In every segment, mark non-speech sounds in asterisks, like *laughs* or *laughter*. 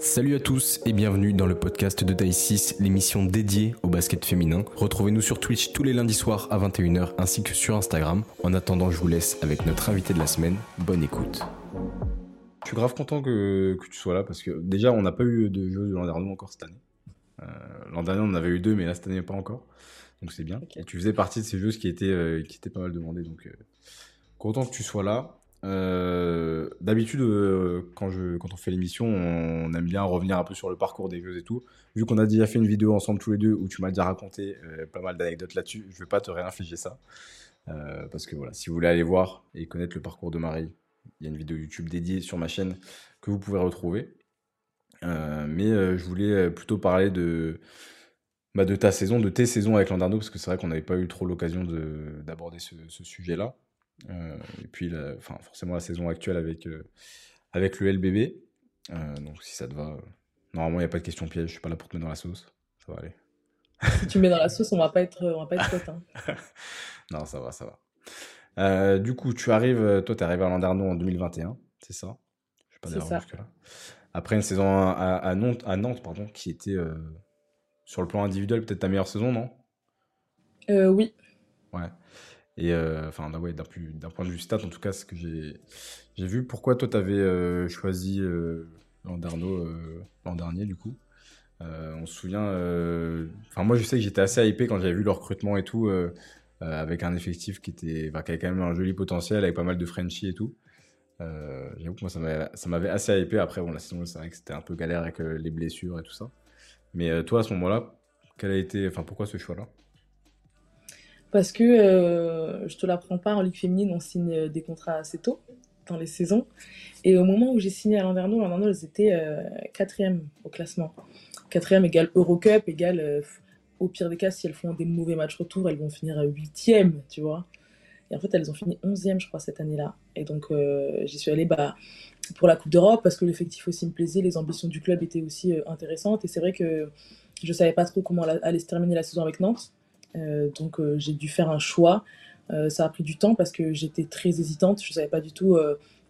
Salut à tous et bienvenue dans le podcast de Taille 6, l'émission dédiée au basket féminin. Retrouvez-nous sur Twitch tous les lundis soirs à 21h ainsi que sur Instagram. En attendant, je vous laisse avec notre invité de la semaine. Bonne écoute. Je suis grave content que, tu sois là parce que déjà, on n'a pas eu de jeu de l'an dernier encore cette année. Euh, l'an dernier, on en avait eu deux, mais là, cette année, pas encore. Donc c'est bien. Et tu faisais partie de ces jeux qui étaient, euh, qui étaient pas mal demandés. Donc euh, content que tu sois là. Euh, d'habitude, euh, quand, on fait l'émission, on aime bien revenir un peu sur le parcours des vieux et tout. Vu qu'on a déjà fait une vidéo ensemble tous les deux où tu m'as déjà raconté euh, pas mal d'anecdotes là-dessus, je vais pas te réinfliger ça. parce que voilà, si vous voulez aller voir et connaître le parcours de Marie, il y a une vidéo YouTube dédiée sur ma chaîne que vous pouvez retrouver. mais je voulais plutôt parler de, bah, de ta saison, de tes saisons avec Landarno, parce que c'est vrai qu'on n'avait pas eu trop l'occasion d'aborder ce sujet-là. Euh, et puis, enfin, forcément, la saison actuelle avec, euh, avec le LBB. Euh, donc, si ça te va, normalement, il n'y a pas de question piège. Je suis pas là pour te mettre dans la sauce. Ça va aller. si tu me mets dans la sauce, on va pas être, on va pas être potes. Hein. *laughs* non, ça va, ça va. du coup, tu arrives, toi, tu es arrivé à Landerneau en 2021, c'est ça? Je pas ça. Là. Après une saison à, à, Nantes, à Nantes pardon, qui était sur le plan individuel peut-être ta meilleure saison, non? Euh, Oui. Ouais. Et euh, enfin, ouais, d'un point de vue stat, en tout cas, ce que j'ai vu. Pourquoi toi, tu avais euh, choisi euh, Landerneau l'an dernier, du coup? On se souvient. Enfin, moi, je sais que j'étais assez hypé quand j'avais vu le recrutement et tout, avec un effectif qui, était, qui avait quand même un joli potentiel, avec pas mal de Frenchie et tout. J'avoue que moi, ça m'avait assez hypé. Après, bon, la saison, c'est vrai que c'était un peu galère avec les blessures et tout ça. Mais toi, à ce moment-là, quel a été, enfin, pourquoi ce choix-là? Parce que, euh, je te l'apprends pas, en Ligue féminine, on signe euh, des contrats assez tôt dans les saisons. Et au moment où j'ai signé à Landerneau, Landerneau, elles étaient euh, quatrième au classement. Quatrième égale Eurocup, égale, euh, au pire des cas, si elles font des mauvais matchs retour, elles vont finir huitième, tu vois. Et en fait, elles ont fini onzième, je crois, cette année-là. Et donc, j'y suis allée bah, pour la Coupe d'Europe, parce que l'effectif aussi me plaisait, les ambitions du club étaient aussi intéressantes. Et c'est vrai que je savais pas trop comment allait se terminer la saison avec Nantes. Euh, donc euh, j'ai dû faire un choix. Euh, ça a pris du temps parce que j'étais très hésitante. Je savais pas du tout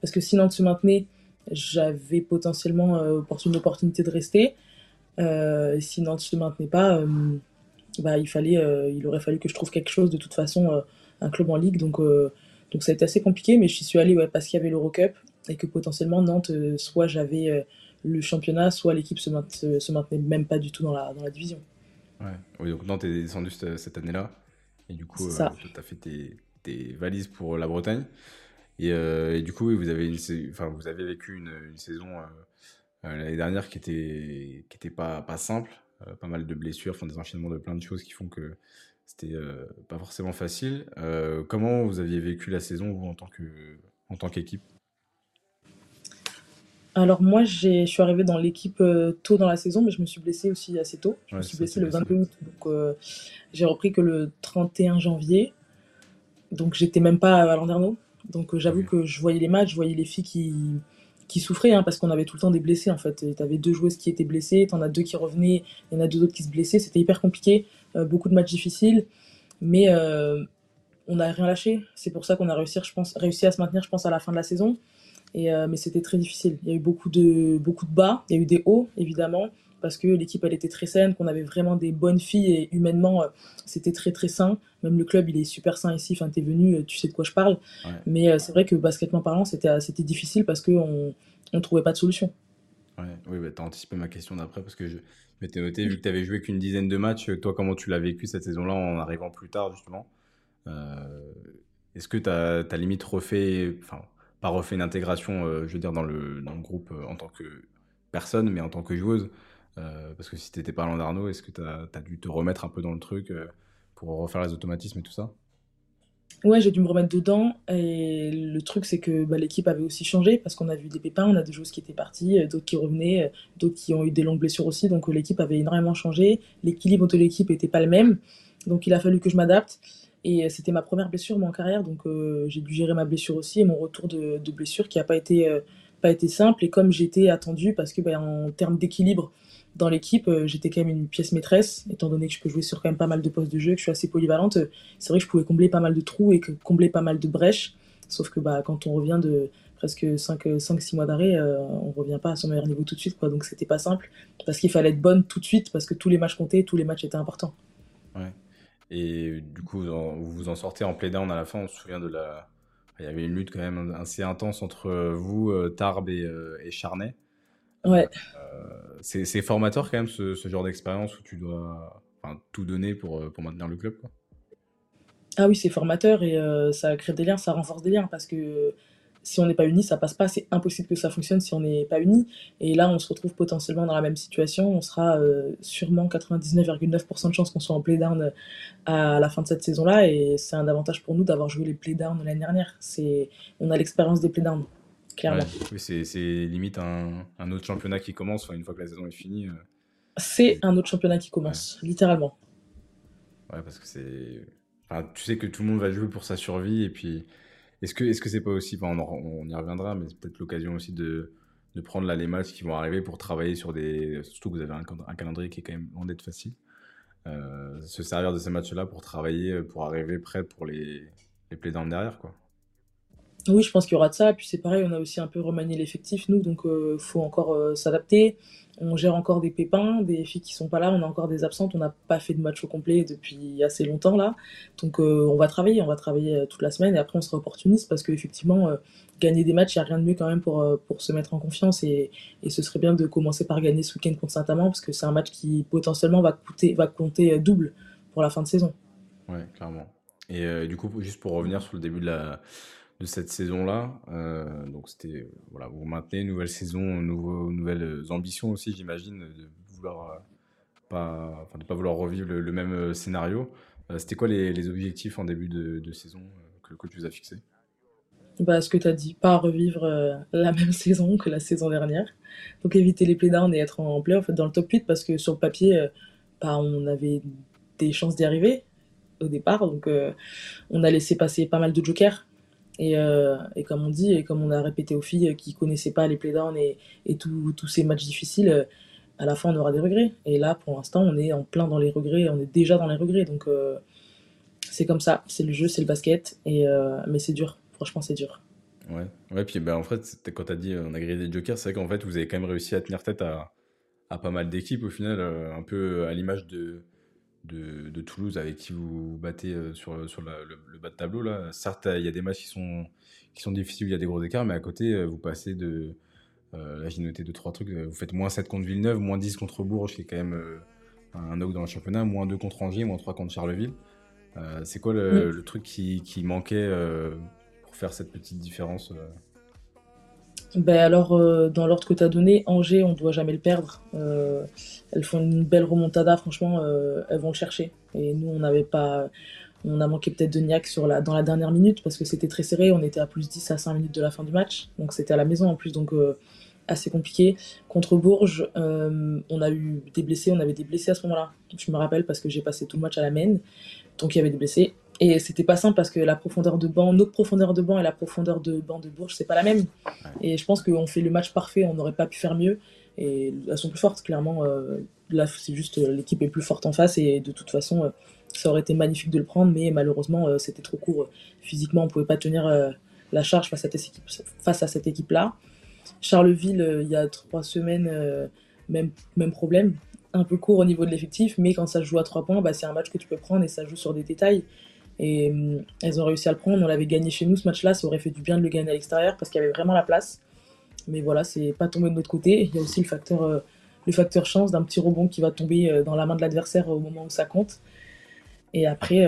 parce que si Nantes se maintenait, j'avais potentiellement une opportunité de rester. Si Nantes se maintenait pas, bah, il, fallait, il aurait fallu que je trouve quelque chose de toute façon, un club en ligue. Donc, donc ça a été assez compliqué, mais je suis allée ouais, parce qu'il y avait l'Eurocup et que potentiellement Nantes, soit j'avais le championnat, soit l'équipe se, se, maintenait même pas du tout dans la division. Ouais. Oui, donc Nantes est descendu cette, année-là. Et du coup, euh, tu as fait tes, tes, valises pour la Bretagne. Et, euh, et du coup, vous, avez une, enfin, vous avez vécu une, une saison euh, l'année dernière qui était, qui était pas, pas simple. pas mal de blessures, enfin, des enchaînements de plein de choses qui font que c'était pas forcément facile. comment vous aviez vécu la saison, vous, en tant qu'équipe? Alors moi, je suis arrivée dans l'équipe euh, tôt dans la saison, mais je me suis blessée aussi assez tôt. Je me suis blessée le 22 août, donc euh, j'ai repris que le 31 janvier. Donc j'étais même pas à Landerneau. Donc euh, j'avoue que je voyais les matchs, je voyais les filles qui, qui souffraient, hein, parce qu'on avait tout le temps des blessés en fait. Tu avais deux joueuses qui étaient blessées, tu en as deux qui revenaient, il y en a deux autres qui se blessaient. C'était hyper compliqué, beaucoup de matchs difficiles, mais on n'a rien lâché. C'est pour ça qu'on a réussi, je pense, réussi à se maintenir, je pense, à la fin de la saison. Et, euh, mais c'était très difficile. Il y a eu beaucoup de, beaucoup de bas, il y a eu des hauts, évidemment, parce que l'équipe, elle était très saine, qu'on avait vraiment des bonnes filles et humainement, euh, c'était très très sain. Même le club, il est super sain ici. Enfin, t'es venu, euh, tu sais de quoi je parle. Mais c'est vrai que basketement parlant, c'était, c'était difficile parce qu'on ne trouvait pas de solution. Ouais, oui, bah, tu as anticipé ma question d'après parce que je m'étais noté, vu que tu avais joué qu'une dizaine de matchs, toi, comment tu l'as vécu cette saison-là en arrivant plus tard, justement? Est-ce que tu as, limite refait, enfin, pas refait une intégration, euh, je veux dans le, groupe euh, en tant que personne, mais en tant que joueuse. Euh, parce que si tu n'étais pas à Landarno, est-ce que tu as, dû te remettre un peu dans le truc pour refaire les automatismes et tout ça? Ouais, j'ai dû me remettre dedans. Et le truc, c'est que bah, l'équipe avait aussi changé parce qu'on a vu des pépins, on a des joueuses qui étaient parties, d'autres qui revenaient, d'autres qui ont eu des longues blessures aussi. Donc l'équipe avait énormément changé. L'équilibre de l'équipe n'était pas le même. Donc il a fallu que je m'adapte. Et c'était ma première blessure moi, en carrière, donc euh, j'ai dû gérer ma blessure aussi et mon retour de, blessure qui n'a pas été, euh, pas été simple. Et comme j'étais attendu, parce que ben, en termes d'équilibre dans l'équipe, euh, j'étais quand même une pièce maîtresse, étant donné que je peux jouer sur quand même pas mal de postes de jeu, que je suis assez polyvalente. c'est vrai que je pouvais combler pas mal de trous et combler pas mal de brèches. Sauf que bah, quand on revient de presque 5-6 mois d'arrêt, on revient pas à son meilleur niveau tout de suite. Quoi. Donc c'était pas simple parce qu'il fallait être bonne tout de suite parce que tous les matchs comptaient, tous les matchs étaient importants. Et du coup, vous vous en sortez en play-down à la fin. On se souvient de la. Il y avait une lutte quand même assez intense entre vous, Tarbes et, et Charnay. Ouais. c'est formateur quand même ce, ce genre d'expérience où tu dois tout donner pour, pour maintenir le club. Quoi. Ah oui, c'est formateur et euh, ça crée des liens, ça renforce des liens parce que si on n'est pas unis, ça passe pas. C'est impossible que ça fonctionne si on n'est pas unis. Et là, on se retrouve potentiellement dans la même situation. On sera euh, sûrement 99,9% de chances qu'on soit en play-down à la fin de cette saison-là. Et c'est un avantage pour nous d'avoir joué les play-down l'année dernière. C'est, on a l'expérience des play-down, clairement. oui, c'est, limite un, autre championnat qui commence une fois que la saison est finie. Euh. C'est un autre championnat qui commence, littéralement. Ouais, parce que c'est tu sais que tout le monde va jouer pour sa survie. Et puis, est-ce que est-ce que c'est pas aussi, on, y reviendra, mais c'est peut-être l'occasion aussi de, de prendre les matchs qui vont arriver pour travailler sur des. Surtout que vous avez un, calendrier qui est quand même loin d'être facile. Euh, se servir de ces matchs-là pour travailler, pour arriver prêt pour les, les playdowns derrière, quoi. Oui, je pense qu'il y aura de ça. Puis c'est pareil, on a aussi un peu remanié l'effectif, nous, donc il euh, faut encore euh, s'adapter. On gère encore des pépins, des filles qui sont pas là, on a encore des absentes, on n'a pas fait de match au complet depuis assez longtemps là. Donc euh, on va travailler, on va travailler toute la semaine et après on sera opportuniste parce qu'effectivement, gagner des matchs, il n'y a rien de mieux quand même pour, pour se mettre en confiance et, et ce serait bien de commencer par gagner ce week-end contre Saint-Amand parce que c'est un match qui potentiellement va, coûter, va compter double pour la fin de saison. Ouais, clairement. Et du coup, juste pour revenir sur le début de la de cette saison-là. Euh, donc c'était voilà, vous maintenez nouvelle saison, nouveau, nouvelles ambitions aussi, j'imagine, de vouloir euh, pas, enfin, de pas vouloir revivre le, même euh, scénario. c'était quoi les, objectifs en début de, saison que le coach vous a fixé? Bah, ce que tu as dit, pas revivre la *laughs* même saison que la saison dernière. Donc éviter les playdowns et être en play en fait, dans le top 8 parce que sur le papier, bah, on avait des chances d'y arriver au départ. Donc on a laissé passer pas mal de jokers et, euh, et, comme on dit, et comme on a répété aux filles qui connaissaient pas les playdowns et, et tous ces matchs difficiles, euh, à la fin on aura des regrets. Et là, pour l'instant, on est en plein dans les regrets, on est déjà dans les regrets. Donc euh, c'est comme ça, c'est le jeu, c'est le basket. Et, mais c'est dur, franchement, c'est dur. Ouais, ouais, puis ben, en fait, quand tu as dit on a grillé des jokers, c'est vrai qu'en fait, vous avez quand même réussi à tenir tête à, à pas mal d'équipes au final, un peu à l'image de de, Toulouse avec qui vous battez euh, sur, sur le, bas de tableau. Là. Certes, il y a des matchs qui sont, qui sont difficiles, il y a des gros écarts, mais à côté, euh, vous passez de. Euh, là, j'ai noté deux, trois trucs. Vous faites moins 7 contre Villeneuve, moins 10 contre Bourges, qui est quand même un knock dans le championnat, moins 2 contre Angers, moins 3 contre Charleville. c'est quoi le, truc qui, qui manquait pour faire cette petite différence ben alors, euh, dans l'ordre que tu as donné, Angers, on ne doit jamais le perdre. Euh, elles font une belle remontada, franchement, euh, elles vont le chercher. Et nous, on n'avait pas. On a manqué peut-être de niaque sur la, dans la dernière minute parce que c'était très serré. On était à plus 10 à 5 minutes de la fin du match. Donc c'était à la maison en plus, donc assez compliqué. Contre Bourges, on a eu des blessés. On avait des blessés à ce moment-là. Je me rappelle parce que j'ai passé tout le match à la main. Donc il y avait des blessés. Et c'était pas simple parce que la profondeur de banc, notre profondeur de banc et la profondeur de banc de Bourges, c'est pas la même. Et je pense qu'on fait le match parfait, on n'aurait pas pu faire mieux. Et elles sont plus fortes, clairement. Euh, là, c'est juste euh, l'équipe est plus forte en face et de toute façon, euh, ça aurait été magnifique de le prendre, mais malheureusement, c'était trop court. Physiquement, on pouvait pas tenir la charge face à, cette équipe, face à cette équipe-là. Charleville, il y a trois semaines, même, même problème. Un peu court au niveau de l'effectif, mais quand ça joue à trois points, bah, c'est un match que tu peux prendre et ça joue sur des détails. Et euh, elles ont réussi à le prendre. On l'avait gagné chez nous ce match-là. Ça aurait fait du bien de le gagner à l'extérieur parce qu'il y avait vraiment la place. Mais voilà, c'est pas tombé de notre côté. Il y a aussi le facteur, euh, le facteur chance d'un petit rebond qui va tomber euh, dans la main de l'adversaire au moment où ça compte. Et après,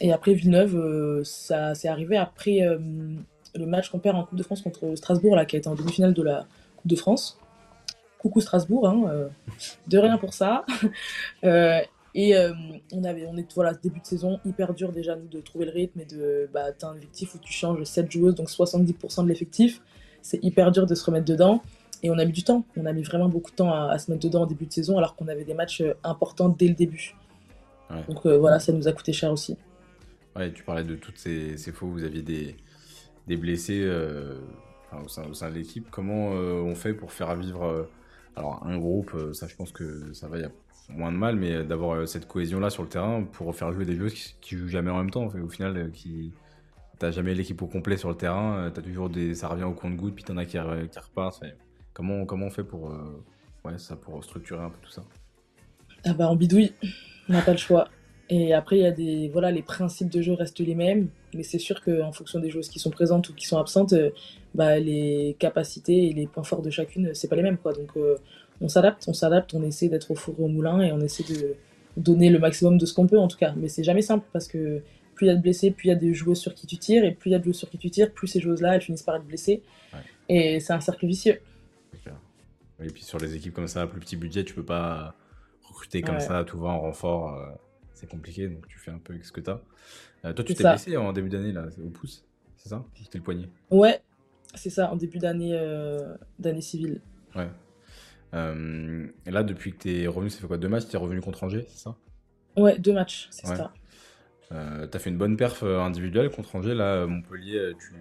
et après Villeneuve, ça s'est arrivé après le match qu'on perd en Coupe de France contre Strasbourg, là, qui a été en demi-finale de la Coupe de France. Coucou Strasbourg, hein, de rien pour ça. *laughs* Et euh, on avait, on est voilà, début de saison hyper dur déjà nous de trouver le rythme et de bah t'as un effectif où tu changes 7 joueuses donc 70% de l'effectif, c'est hyper dur de se remettre dedans et on a mis du temps, on a mis vraiment beaucoup de temps à, se mettre dedans en début de saison alors qu'on avait des matchs euh, importants dès le début. Donc euh, voilà, ça nous a coûté cher aussi. Ouais, tu parlais de toutes ces, ces faux, vous aviez des, des blessés au, sein, au, sein, de l'équipe. Comment on fait pour faire vivre alors un groupe, ça je pense que ça va, y a moins de mal, mais d'avoir euh, cette cohésion-là sur le terrain pour faire jouer des joueurs qui, jouent jamais en même temps, au final, euh, qui, t'as jamais l'équipe au complet sur le terrain. T'as toujours des, ça revient au compte-goutte, puis t'en as qui, qui repartent. comment, comment on fait pour, ouais, ça, pour structurer un peu tout ça? Ah bah en bidouille, on n'a pas le choix. Et après, il y a des, voilà, les principes de jeu restent les mêmes, mais c'est sûr qu'en fonction des joueuses qui sont présentes ou qui sont absentes, euh, bah, les capacités et les points forts de chacune, c'est pas les mêmes, quoi. Donc, euh, on s'adapte, on s'adapte, on essaie d'être au four au moulin et on essaie de donner le maximum de ce qu'on peut, en tout cas. Mais c'est jamais simple parce que plus il y a de blessés, plus il y a des joueuses sur qui tu tires, et plus il y a de joueuses sur qui tu tires, plus ces joueuses-là, elles finissent par être blessées. Et c'est un cercle vicieux. Et puis sur les équipes comme ça, plus petit budget, tu peux pas recruter comme ça, tout va en renfort. Euh, c'est compliqué, donc tu fais un peu avec ce que tu as. Euh, toi, tu t'es blessé en début d'année, là, au pouce, c'est ça? C'était le poignet Ouais, c'est ça, en début d'année euh, d'année civile. Ouais. Euh, et là, depuis que tu es revenu, ça fait quoi Deux matchs Tu es revenu contre Angers, c'est ça? Ouais, deux matchs, c'est ça. Euh, tu as fait une bonne perf individuelle contre Angers. Là, Montpellier, tu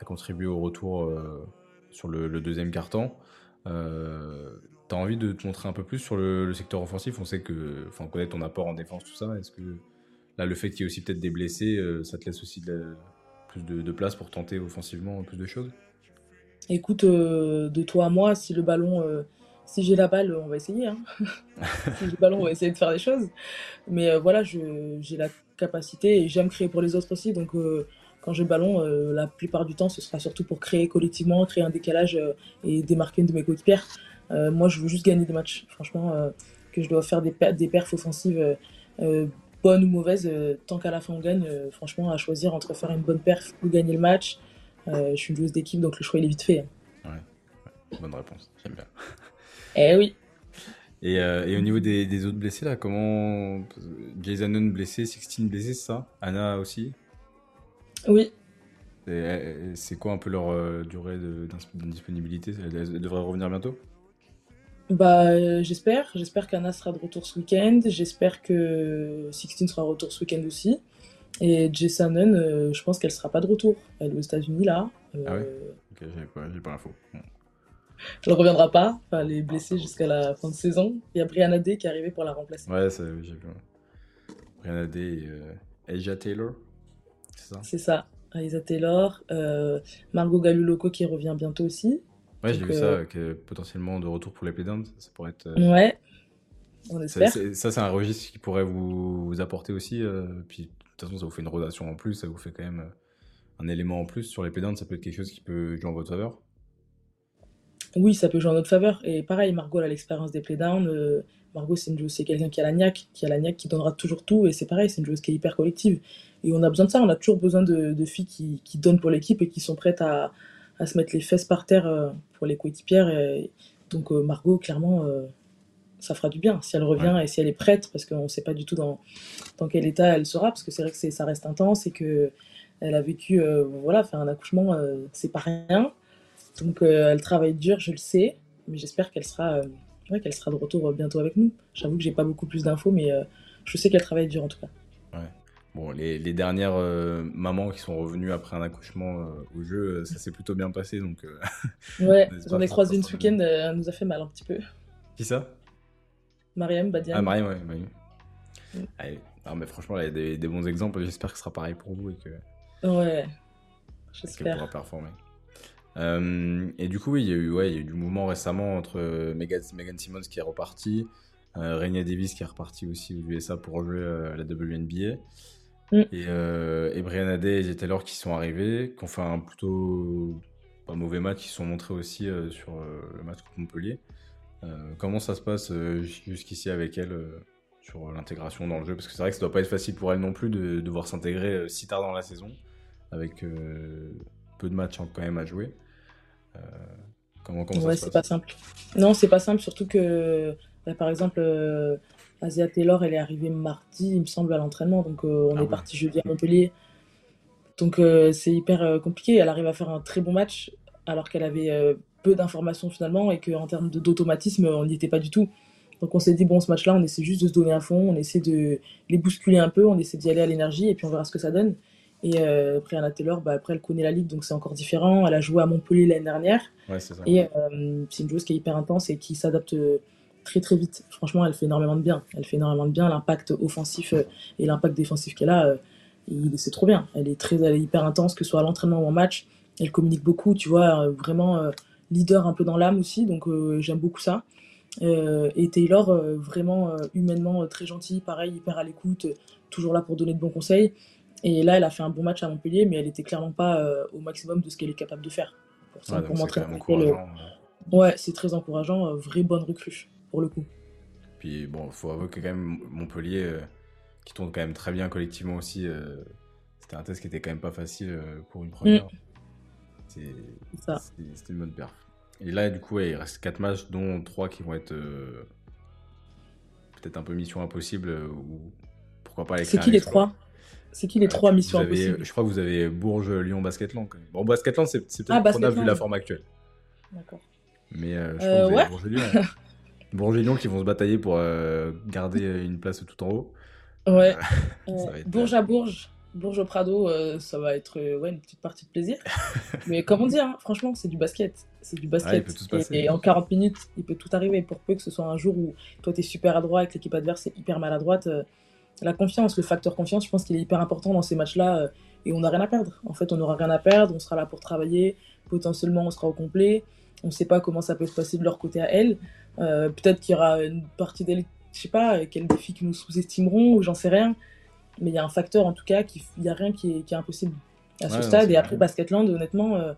as contribué au retour sur le, le, deuxième quart-temps. T'as envie de te montrer un peu plus sur le, secteur offensif? On sait que, enfin, on connaît ton apport en défense, tout ça. Est-ce que là, le fait qu'il y ait aussi peut-être des blessés, euh, ça te laisse aussi plus de, place pour tenter offensivement plus de choses? Écoute, euh, de toi à moi, si le ballon, euh, si j'ai la balle, on va essayer. Hein. *laughs* si j'ai le ballon, on va essayer de faire des choses. Mais voilà, j'ai la capacité et j'aime créer pour les autres aussi. Donc quand j'ai le ballon, la plupart du temps, ce sera surtout pour créer collectivement, créer un décalage et démarquer une de mes coéquipières. Euh, moi, je veux juste gagner des matchs. Franchement, euh, que je dois faire des, des perfs offensives euh, bonnes ou mauvaises, tant qu'à la fin on gagne, franchement, à choisir entre faire une bonne perf ou gagner le match, je suis une joueuse d'équipe, donc le choix il est vite fait. Ouais, bonne réponse, j'aime bien. *laughs* Eh oui. Et, et, au niveau des, des, autres blessés, là, comment. Jason blessé, Sixteen blessé, c'est ça? Anna aussi? Oui. C'est quoi un peu leur durée d'indisponibilité? Elle devrait revenir bientôt? Bah, euh, j'espère. J'espère qu'Anna sera de retour ce week-end. J'espère que Sixtine sera de retour ce week-end aussi. Et Jessanon, euh, je pense qu'elle sera pas de retour. Elle est aux États-Unis là. Euh, ah ouais? Ok, j'ai pas, l'info. Elle reviendra pas. Enfin, elle est blessée jusqu'à la fin de saison. Il y a Brianna Day qui est arrivée pour la remplacer. Ouais, j'ai vu. Brianna Day et Asia Taylor. C'est ça? C'est ça. Asia Taylor. Margot Galuloko qui revient bientôt aussi. Ouais, j'ai vu ça, euh, que potentiellement de retour pour les playdowns, ça pourrait être. Euh, ouais, on espère. Ça, c'est un registre qui pourrait vous, apporter aussi. Euh, puis, de toute façon, ça vous fait une rotation en plus, ça vous fait quand même un élément en plus sur les playdowns. Ça peut être quelque chose qui peut jouer en votre faveur. Oui, ça peut jouer en notre faveur. Et pareil, Margot a l'expérience des playdowns. Margot, c'est une joueuse, c'est quelqu'un qui a la niaque, qui a la niaque, qui donnera toujours tout. Et c'est pareil, c'est une joueuse qui est hyper collective. Et on a besoin de ça. On a toujours besoin de, de filles qui, qui, donnent pour l'équipe et qui sont prêtes à, à se mettre les fesses par terre euh, pour les coéquipières. donc euh, Margot, clairement, euh, ça fera du bien si elle revient et si elle est prête, parce qu'on ne sait pas du tout dans, dans quel état elle sera, parce que c'est vrai que ça reste intense et que elle a vécu, voilà, faire un accouchement, c'est pas rien. Donc elle travaille dur, je le sais, mais j'espère qu'elle sera, qu'elle sera de retour bientôt avec nous. J'avoue que j'ai pas beaucoup plus d'infos, mais je sais qu'elle travaille dur en tout cas. Bon, les, dernières euh, mamans qui sont revenues après un accouchement euh, au jeu, euh, ça s'est plutôt bien passé. Donc, *laughs* ouais, j'en ai croisé une ce week-end, elle nous a fait mal un petit peu. Qui ça? Mariam Badian. Ah, Mariam, ouais. Mm. mais franchement, il y a des, bons exemples. J'espère que ce sera pareil pour vous et que. Ouais, j'espère. Qu'elle pourra performer. Et du coup, oui, il y, a eu, ouais, il y a eu du mouvement récemment entre Megan, Megan Simmons qui est reparti, euh, Davis qui est reparti aussi aux USA pour jouer à la WNBA. Mm. Et, euh, et Brian Day et Taylor qui sont arrivés, qui ont fait un plutôt pas mauvais match, qui sont montrés aussi euh, sur euh, le match contre Montpellier. Euh, comment ça se passe jusqu'ici avec elle sur l'intégration dans le jeu? Parce que c'est vrai que ça doit pas être facile pour elle non plus de devoir s'intégrer si tard dans la saison, avec peu de matchs quand même à jouer. Comment, comment ouais, c'est pas simple. Non, c'est pas simple, surtout que, bah, par exemple, Asia Taylor, elle est arrivée mardi, il me semble, à l'entraînement. Donc, euh, on ah est parti jeudi à Montpellier. Donc, euh, c'est hyper euh, compliqué. Elle arrive à faire un très bon match, alors qu'elle avait peu d'informations finalement, et qu'en termes d'automatisme, on n'y était pas du tout. Donc, on s'est dit, bon, ce match-là, on essaie juste de se donner à fond, on essaie de les bousculer un peu, on essaie d'y aller à l'énergie, et puis on verra ce que ça donne. Et après, Anna Taylor, bah, après, elle connaît la ligue, donc c'est encore différent. Elle a joué à Montpellier l'année dernière. Ouais, ça. Et c'est une joueuse qui est hyper intense et qui s'adapte très très vite. Franchement, elle fait énormément de bien. Elle fait énormément de bien. L'impact offensif euh, et l'impact défensif qu'elle a, euh, c'est trop bien. Elle est très, elle est hyper intense, que ce soit à l'entraînement ou en match. Elle communique beaucoup, tu vois, vraiment leader un peu dans l'âme aussi, donc j'aime beaucoup ça. et Taylor, vraiment humainement très gentil, pareil, hyper à l'écoute, toujours là pour donner de bons conseils. Et là, elle a fait un bon match à Montpellier, mais elle était clairement pas au maximum de ce qu'elle est capable de faire. Pour, ça, pour montrer le... Ouais, c'est très encourageant, vraie bonne recrue, pour le coup. Puis bon, il faut avouer que quand même Montpellier, qui tourne quand même très bien collectivement aussi, c'était un test qui était quand même pas facile pour une première. Mm. C'était une bonne perf. Et là, du coup, il reste 4 matchs, dont 3 qui vont être euh, peut-être un peu mission impossible, euh, ou pourquoi pas C'est qui les 3 c'est qui les trois missions impossibles Je crois que vous avez Bourges, Lyon, Basketland. Bon, Basketland, c'est peut-être ah, prenable vu la forme actuelle. D'accord. Mais euh, je crois que vous avez Bourges Lyon. *laughs* Bourges et Lyon qui vont se batailler pour garder une place tout en haut. Ouais. *laughs* Bourges à Bourges. Bourges au Prado, euh, ça va être euh, ouais, une petite partie de plaisir. *laughs* Mais comme on dit, hein, franchement, c'est du basket. C'est du basket. et, en 40 minutes, il peut tout arriver. Pour peu que ce soit un jour où toi, tu es super adroit et que l'équipe adverse est hyper maladroite. Euh, la confiance, le facteur confiance, je pense qu'il est hyper important dans ces matchs-là. et on n'a rien à perdre. En fait, on n'aura rien à perdre. On sera là pour travailler. Potentiellement, on sera au complet. On ne sait pas comment ça peut se passer de leur côté à elle. Peut-être qu'il y aura une partie d'elle, je sais pas, quels défis qui nous sous-estimeront ou j'en sais rien mais il y a un facteur en tout cas, il n'y a rien qui est, qui est, impossible à ce stade. Et après, Basketland, honnêtement, euh,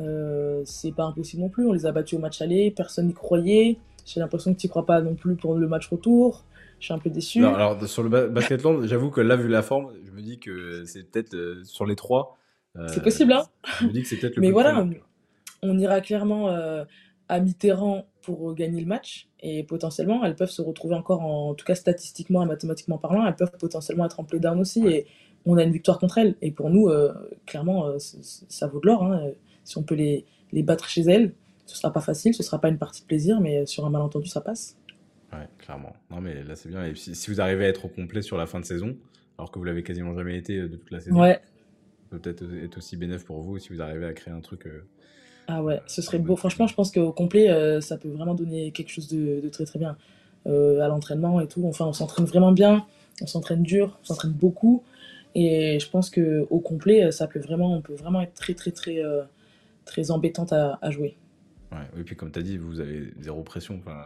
euh, c'est pas impossible non plus. On les a battus au match aller, personne n'y croyait. J'ai l'impression que tu n'y crois pas non plus pour le match retour. Je suis un peu déçu. alors sur le Basketland, *laughs* j'avoue que là, vu la forme, je me dis que c'est peut-être euh, sur les trois. c'est possible, hein Je me dis que c'est peut-être le *laughs* Mais voilà, on ira clairement à Mitterrand pour gagner le match. Et potentiellement, elles peuvent se retrouver encore, en, tout cas statistiquement et mathématiquement parlant, elles peuvent potentiellement être en play-down aussi. Et on a une victoire contre elles. Et pour nous, euh, clairement, euh, ça vaut de l'or. Hein. Si on peut les, les, battre chez elles, ce sera pas facile, ce sera pas une partie de plaisir, mais sur un malentendu, ça passe. Ouais, clairement. Non, mais là, c'est bien. Et si, vous arrivez à être au complet sur la fin de saison, alors que vous l'avez quasiment jamais été euh, de toute la saison, ouais. peut être être aussi bénéfique pour vous si vous arrivez à créer un truc. Ah ouais, ce serait beau. Franchement, je pense qu'au complet, euh, ça peut vraiment donner quelque chose de, très très bien euh, à l'entraînement et tout. Enfin, on s'entraîne vraiment bien, on s'entraîne dur, on s'entraîne beaucoup. Et je pense qu'au complet, ça peut vraiment, on peut vraiment être très très très euh, très embêtante à, jouer. Ouais, oui, puis comme tu as dit, vous avez zéro pression. Enfin,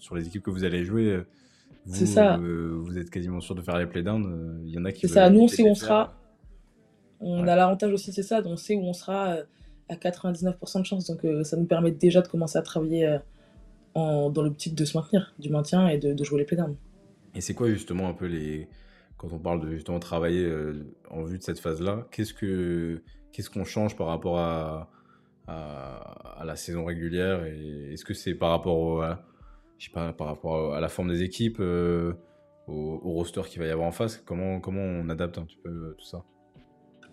sur les équipes que vous allez jouer, vous, ça. vous êtes quasiment sûr de faire les playdowns. Il y en a qui. C'est ça, nous on sait où on sera. On a l'avantage aussi, c'est ça, on sait où on sera à 99% de chance. Donc euh, ça nous permet déjà de commencer à travailler euh, en, dans l'optique de se maintenir, du maintien et de, jouer les playdowns. Et c'est quoi justement un peu les... Quand on parle de justement travailler euh, en vue de cette phase-là, qu'est-ce que qu'est-ce qu'on change par rapport à, à, la saison régulière et est-ce que c'est par rapport à, je sais pas, par rapport à la forme des équipes, au, au, roster qu'il va y avoir en face Comment comment on adapte un petit peu tout ça?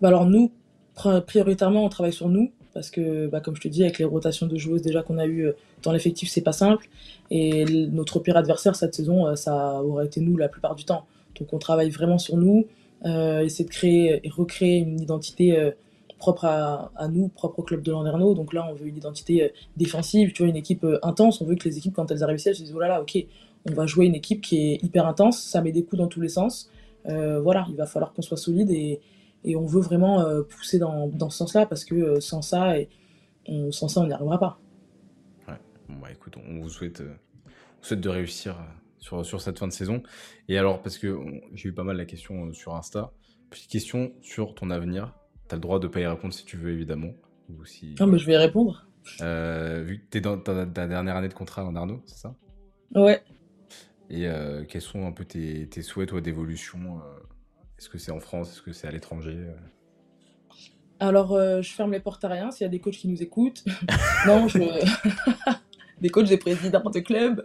Bah Alors nous, prioritairement, on travaille sur nous parce que, bah, comme je te dis, avec les rotations de joueuses déjà qu'on a eu euh, dans l'effectif, c'est pas simple. Et notre pire adversaire cette saison, euh, ça aurait été nous la plupart du temps. Donc on travaille vraiment sur nous, euh, essayer de créer et recréer une identité euh, propre à, nous, propre au club de Landerneau. Donc là, on veut une identité défensive, tu vois, une équipe intense. On veut que les équipes, quand elles arrivent ici, elles se disent, oh là là, ok, on va jouer une équipe qui est hyper intense, ça met des coups dans tous les sens. voilà, il va falloir qu'on soit solide et, et on veut vraiment euh, pousser dans, dans ce sens-là parce que euh, sans ça, et on, sans ça, on n'y arrivera pas. Ouais, bah écoute, on vous souhaite, euh, souhaite de réussir sur, sur cette fin de saison. Et alors, parce que j'ai eu pas mal la question sur Insta, petite question sur ton avenir. Tu as le droit de ne pas y répondre si tu veux, évidemment. Ou si, non, mais je vais y répondre. vu que tu es dans ta, dernière année de contrat en Arnaud, c'est ça? Ouais. Et quels sont un peu tes, tes souhaits d'évolution est-ce que c'est en France? Est-ce que c'est à l'étranger? Euh? Alors, euh, je ferme les portes à rien s'il y a des coachs qui nous écoutent. *laughs* non, je... *laughs* des coachs, des présidents de club.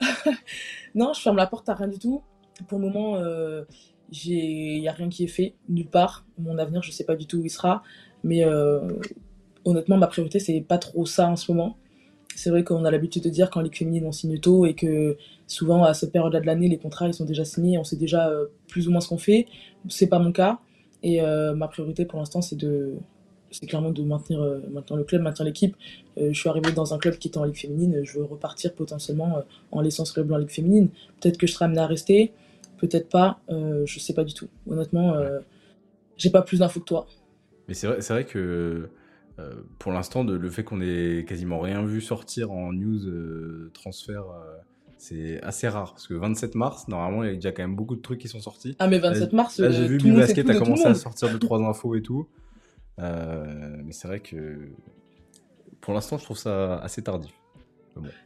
*laughs* non, je ferme la porte à rien du tout. Pour le moment, euh, il n'y a rien qui est fait, nulle part. Mon avenir, je ne sais pas du tout où il sera. Mais honnêtement, ma priorité, c'est pas trop ça en ce moment. C'est vrai qu'on a l'habitude de dire qu'en Ligue féminine, on signe tôt et que souvent, à cette période-là de l'année, les contrats ils sont déjà signés, on sait déjà euh, plus ou moins ce qu'on fait. C'est pas mon cas. Et euh, ma priorité pour l'instant, c'est de c'est clairement de maintenir, euh, maintenir le club, maintenir l'équipe. je suis arrivée dans un club qui était en Ligue féminine. Je veux repartir potentiellement en laissant ce club en Ligue féminine. Peut-être que je serai amenée à rester. Peut-être pas, euh, je sais pas du tout. Honnêtement, euh, j'ai pas plus d'infos que toi. Mais c'est vrai, c'est vrai que euh, pour l'instant, le fait qu'on ait quasiment rien vu sortir en news euh, transfert, euh, c'est assez rare. Parce que 27 mars, normalement, il y a déjà quand même beaucoup de trucs qui sont sortis. Ah, mais 27 mars, Là, j'ai vu Basket a de commencé à sortir deux trois infos et tout. Mais c'est vrai que pour l'instant, je trouve ça assez tardif.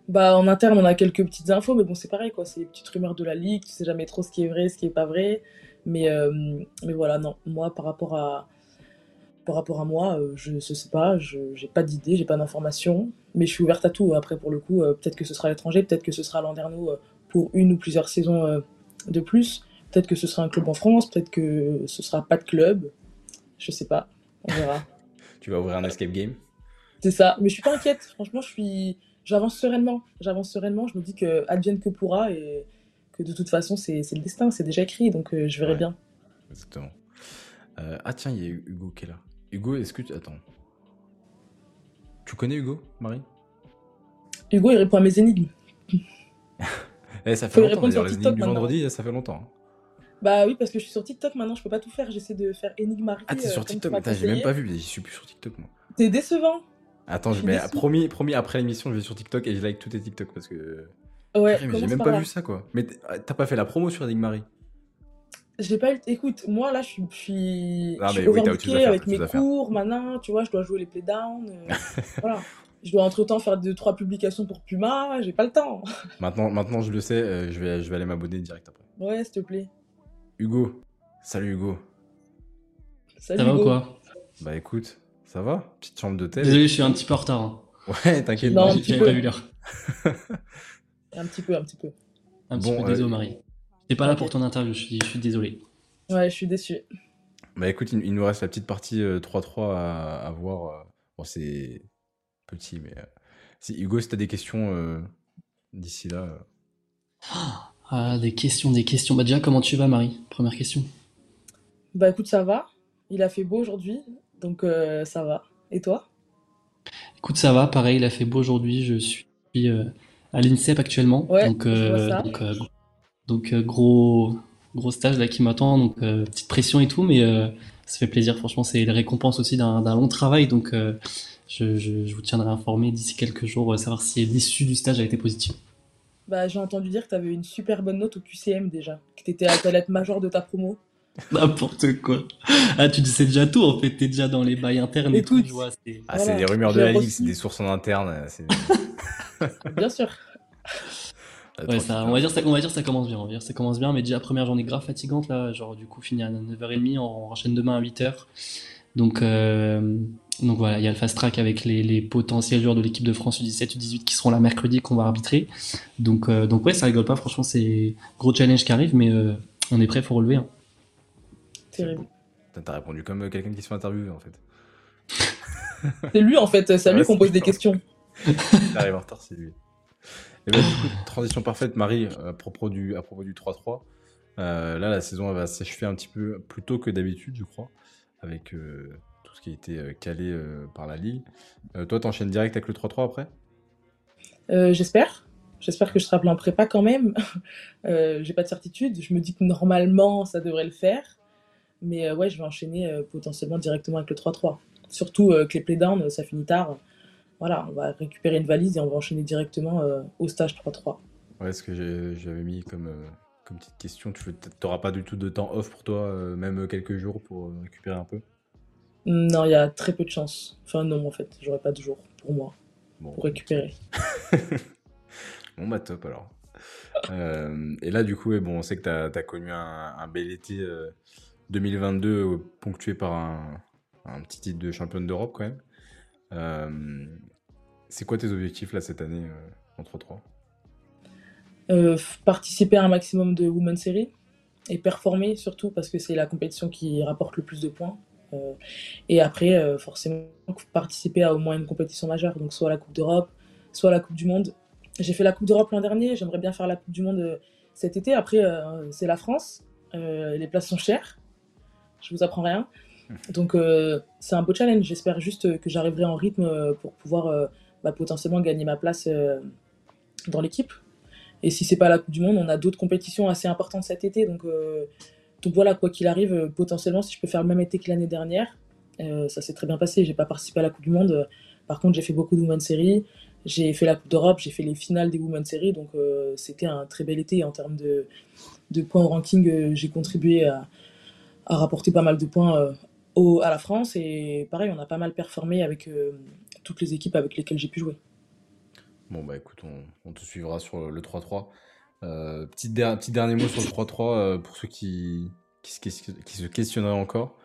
Bah, en interne, on a quelques petites infos, mais bon, c'est pareil, quoi. C'est les petites rumeurs de la ligue, tu sais jamais trop ce qui est vrai, ce qui est pas vrai. Mais, euh, mais voilà, non. Moi, par rapport à, par rapport à moi, euh, je, je sais pas, je j'ai pas d'idée, j'ai pas d'informations, mais je suis ouverte à tout. Après, pour le coup, euh, peut-être que ce sera à l'étranger, peut-être que ce sera à Landerneau pour une ou plusieurs saisons de plus, peut-être que ce sera un club en France, peut-être que ce sera pas de club, je sais pas, on verra. *laughs* Tu vas ouvrir un escape game? C'est ça, mais je suis pas inquiète. Franchement, je suis, j'avance sereinement. J'avance sereinement. Je me dis que advienne que pourra et que de toute façon, c'est le destin, c'est déjà écrit, donc euh, je verrai Ouais. bien. Exactement. Euh, ah tiens, il y a Hugo qui est là. Hugo, est-ce que tu... Attends. Tu connais Hugo, Marie? Hugo, il répond à mes énigmes. *laughs* Eh, ça fait Faut longtemps, d'ailleurs, les énigmes du vendredi, ça fait longtemps. hein. Bah oui, parce que je suis sur TikTok maintenant, je peux pas tout faire. J'essaie de faire énigmarie. Ah, t'es euh, sur tu TikTok j'ai même pas vu, j'y suis plus sur TikTok moi. T'es décevant. Attends, Je déçue. promis, promis après l'émission, je vais sur TikTok et je like tous tes TikTok parce que. Ouais, Purée, mais j'ai même pas là. vu ça quoi. Mais ah, t'as pas fait la promo sur Enigmarie Je l'ai pas eu. Écoute, moi là, je suis, je suis, Non, je suis mais oui, faire, avec mes cours, maintenant, tu vois, je dois jouer les playdowns. euh, *laughs* voilà. Je dois entre-temps faire deux, trois publications pour Puma, j'ai pas le temps. Maintenant, maintenant je le sais, euh, je, vais, je vais aller m'abonner direct après. Ouais, s'il te plaît. Hugo, salut Hugo. Salut Ça va ou Hugo. quoi? Bah écoute, ça va? Petite chambre d'hôtel Désolé, je suis un petit peu en retard. hein. Ouais, t'inquiète. Non, peu. pas vu l'heure. Un petit peu, un petit peu. Un petit Bon, peu désolé, euh, Marie. J'étais pas là pour ton interview, je suis, je suis désolé. Ouais, je suis déçue. Bah écoute, il, il nous reste la petite partie euh, 3-3 à, à voir. euh. Bon, c'est petit, mais. euh, Si, Hugo, si t'as des questions euh, d'ici là. euh, Ah, des questions, des questions. Bah déjà, comment tu vas, Marie? Première question. Bah écoute, ça va. Il a fait beau aujourd'hui, donc euh, ça va. Et toi? Écoute, ça va, pareil, il a fait beau aujourd'hui. Je suis euh, à l'INSEP actuellement. Ouais, donc, euh, ça. donc, donc, gros, gros stage là qui m'attend. Donc, petite pression et tout, mais ça fait plaisir. Franchement, c'est la récompense aussi d'un long travail. Donc, je, je, je vous tiendrai informé d'ici quelques jours, savoir si l'issue du stage a été positive. Bah j'ai entendu dire que t'avais une super bonne note au QCM déjà, que t'étais à ta lettre majeure de ta promo. *laughs* N'importe quoi. Ah, tu sais déjà tout, en fait. T'es déjà dans les bails internes et tout, je vois. c'est- Ah, Voilà, c'est des rumeurs de la ligue, c'est des sources en interne. euh, c'est- *laughs* Bien sûr. Ah, Ouais, ça, on va dire ça, on va dire ça commence bien. On va dire ça commence bien, mais déjà première journée grave fatigante là, genre du coup fini à 9h30, on enchaîne demain à 8h. Donc euh, donc voilà, il y a le fast track avec les, les potentiels joueurs de l'équipe de France U17, U18 qui seront là mercredi qu'on va arbitrer. Donc euh, donc ouais, ça rigole pas. Franchement, c'est gros challenge qui arrive, mais euh, on est prêt pour relever. hein. Terrible. T'as répondu comme euh, quelqu'un qui se fait interviewer en fait. *laughs* C'est lui en fait, c'est à lui qu'on pose des questions. *laughs* T'arrives en retard, c'est lui. Et bah, du coup, transition parfaite, Marie, à propos du, à propos du 3-3. Euh, là, la saison elle va s'achever un petit peu plus tôt que d'habitude, je crois, avec euh, tout ce qui a été euh, calé par la Ligue. Toi, t'enchaînes direct avec le 3-3 après? J'espère. J'espère que je serai appelé en prépa quand même. *laughs* J'ai pas de certitude. Je me dis que normalement ça devrait le faire. Mais euh, ouais, je vais enchaîner euh, potentiellement directement avec le 3-3. Surtout euh, que les playdowns, ça finit tard. Voilà, on va récupérer une valise et on va enchaîner directement au stage 3-3. Ouais, ce que j'avais mis comme, comme petite question. Tu n'auras pas du tout de temps off pour toi, même quelques jours pour récupérer un peu? Non, il y a très peu de chance. Enfin non, en fait, j'aurai pas de jour pour moi, Bon, pour récupérer. *laughs* Bon bah top alors. Euh, et là du coup, bon, on sait que tu as, connu un, un bel été euh, 2022 euh, ponctué par un, petit titre de championne d'Europe quand même. Euh, c'est quoi tes objectifs là cette année euh, en 3-3 Euh, f- participer à un maximum de Women's Series et performer surtout parce que c'est la compétition qui rapporte le plus de points. Et après, forcément, participer à au moins une compétition majeure, donc soit la Coupe d'Europe, soit la Coupe du Monde. J'ai fait la Coupe d'Europe l'an dernier, j'aimerais bien faire la Coupe du Monde cet été. Après, c'est la France, les places sont chères, je vous apprends rien. Donc euh, c'est un beau challenge, j'espère juste que j'arriverai en rythme euh, pour pouvoir euh, bah, potentiellement gagner ma place euh, dans l'équipe. Et si c'est pas la Coupe du Monde, on a d'autres compétitions assez importantes cet été. Donc, euh, donc voilà, quoi qu'il arrive, euh, potentiellement, si je peux faire le même été que l'année dernière, euh, ça s'est très bien passé. J'ai pas participé à la Coupe du Monde. Par contre, j'ai fait beaucoup de Women's Series. J'ai fait la Coupe d'Europe, j'ai fait les finales des Women's Series. Donc euh, c'était un très bel été en termes de, de points au ranking. euh, j'ai contribué à, à rapporter pas mal de points euh, au- à la France. Et pareil, on a pas mal performé avec euh, toutes les équipes avec lesquelles j'ai pu jouer. Bon, bah écoute, on, on te suivra sur le 3-3. Euh, petit, der- petit dernier mot sur le 3-3 euh, pour ceux qui, qui, se, ques- qui se questionneraient encore.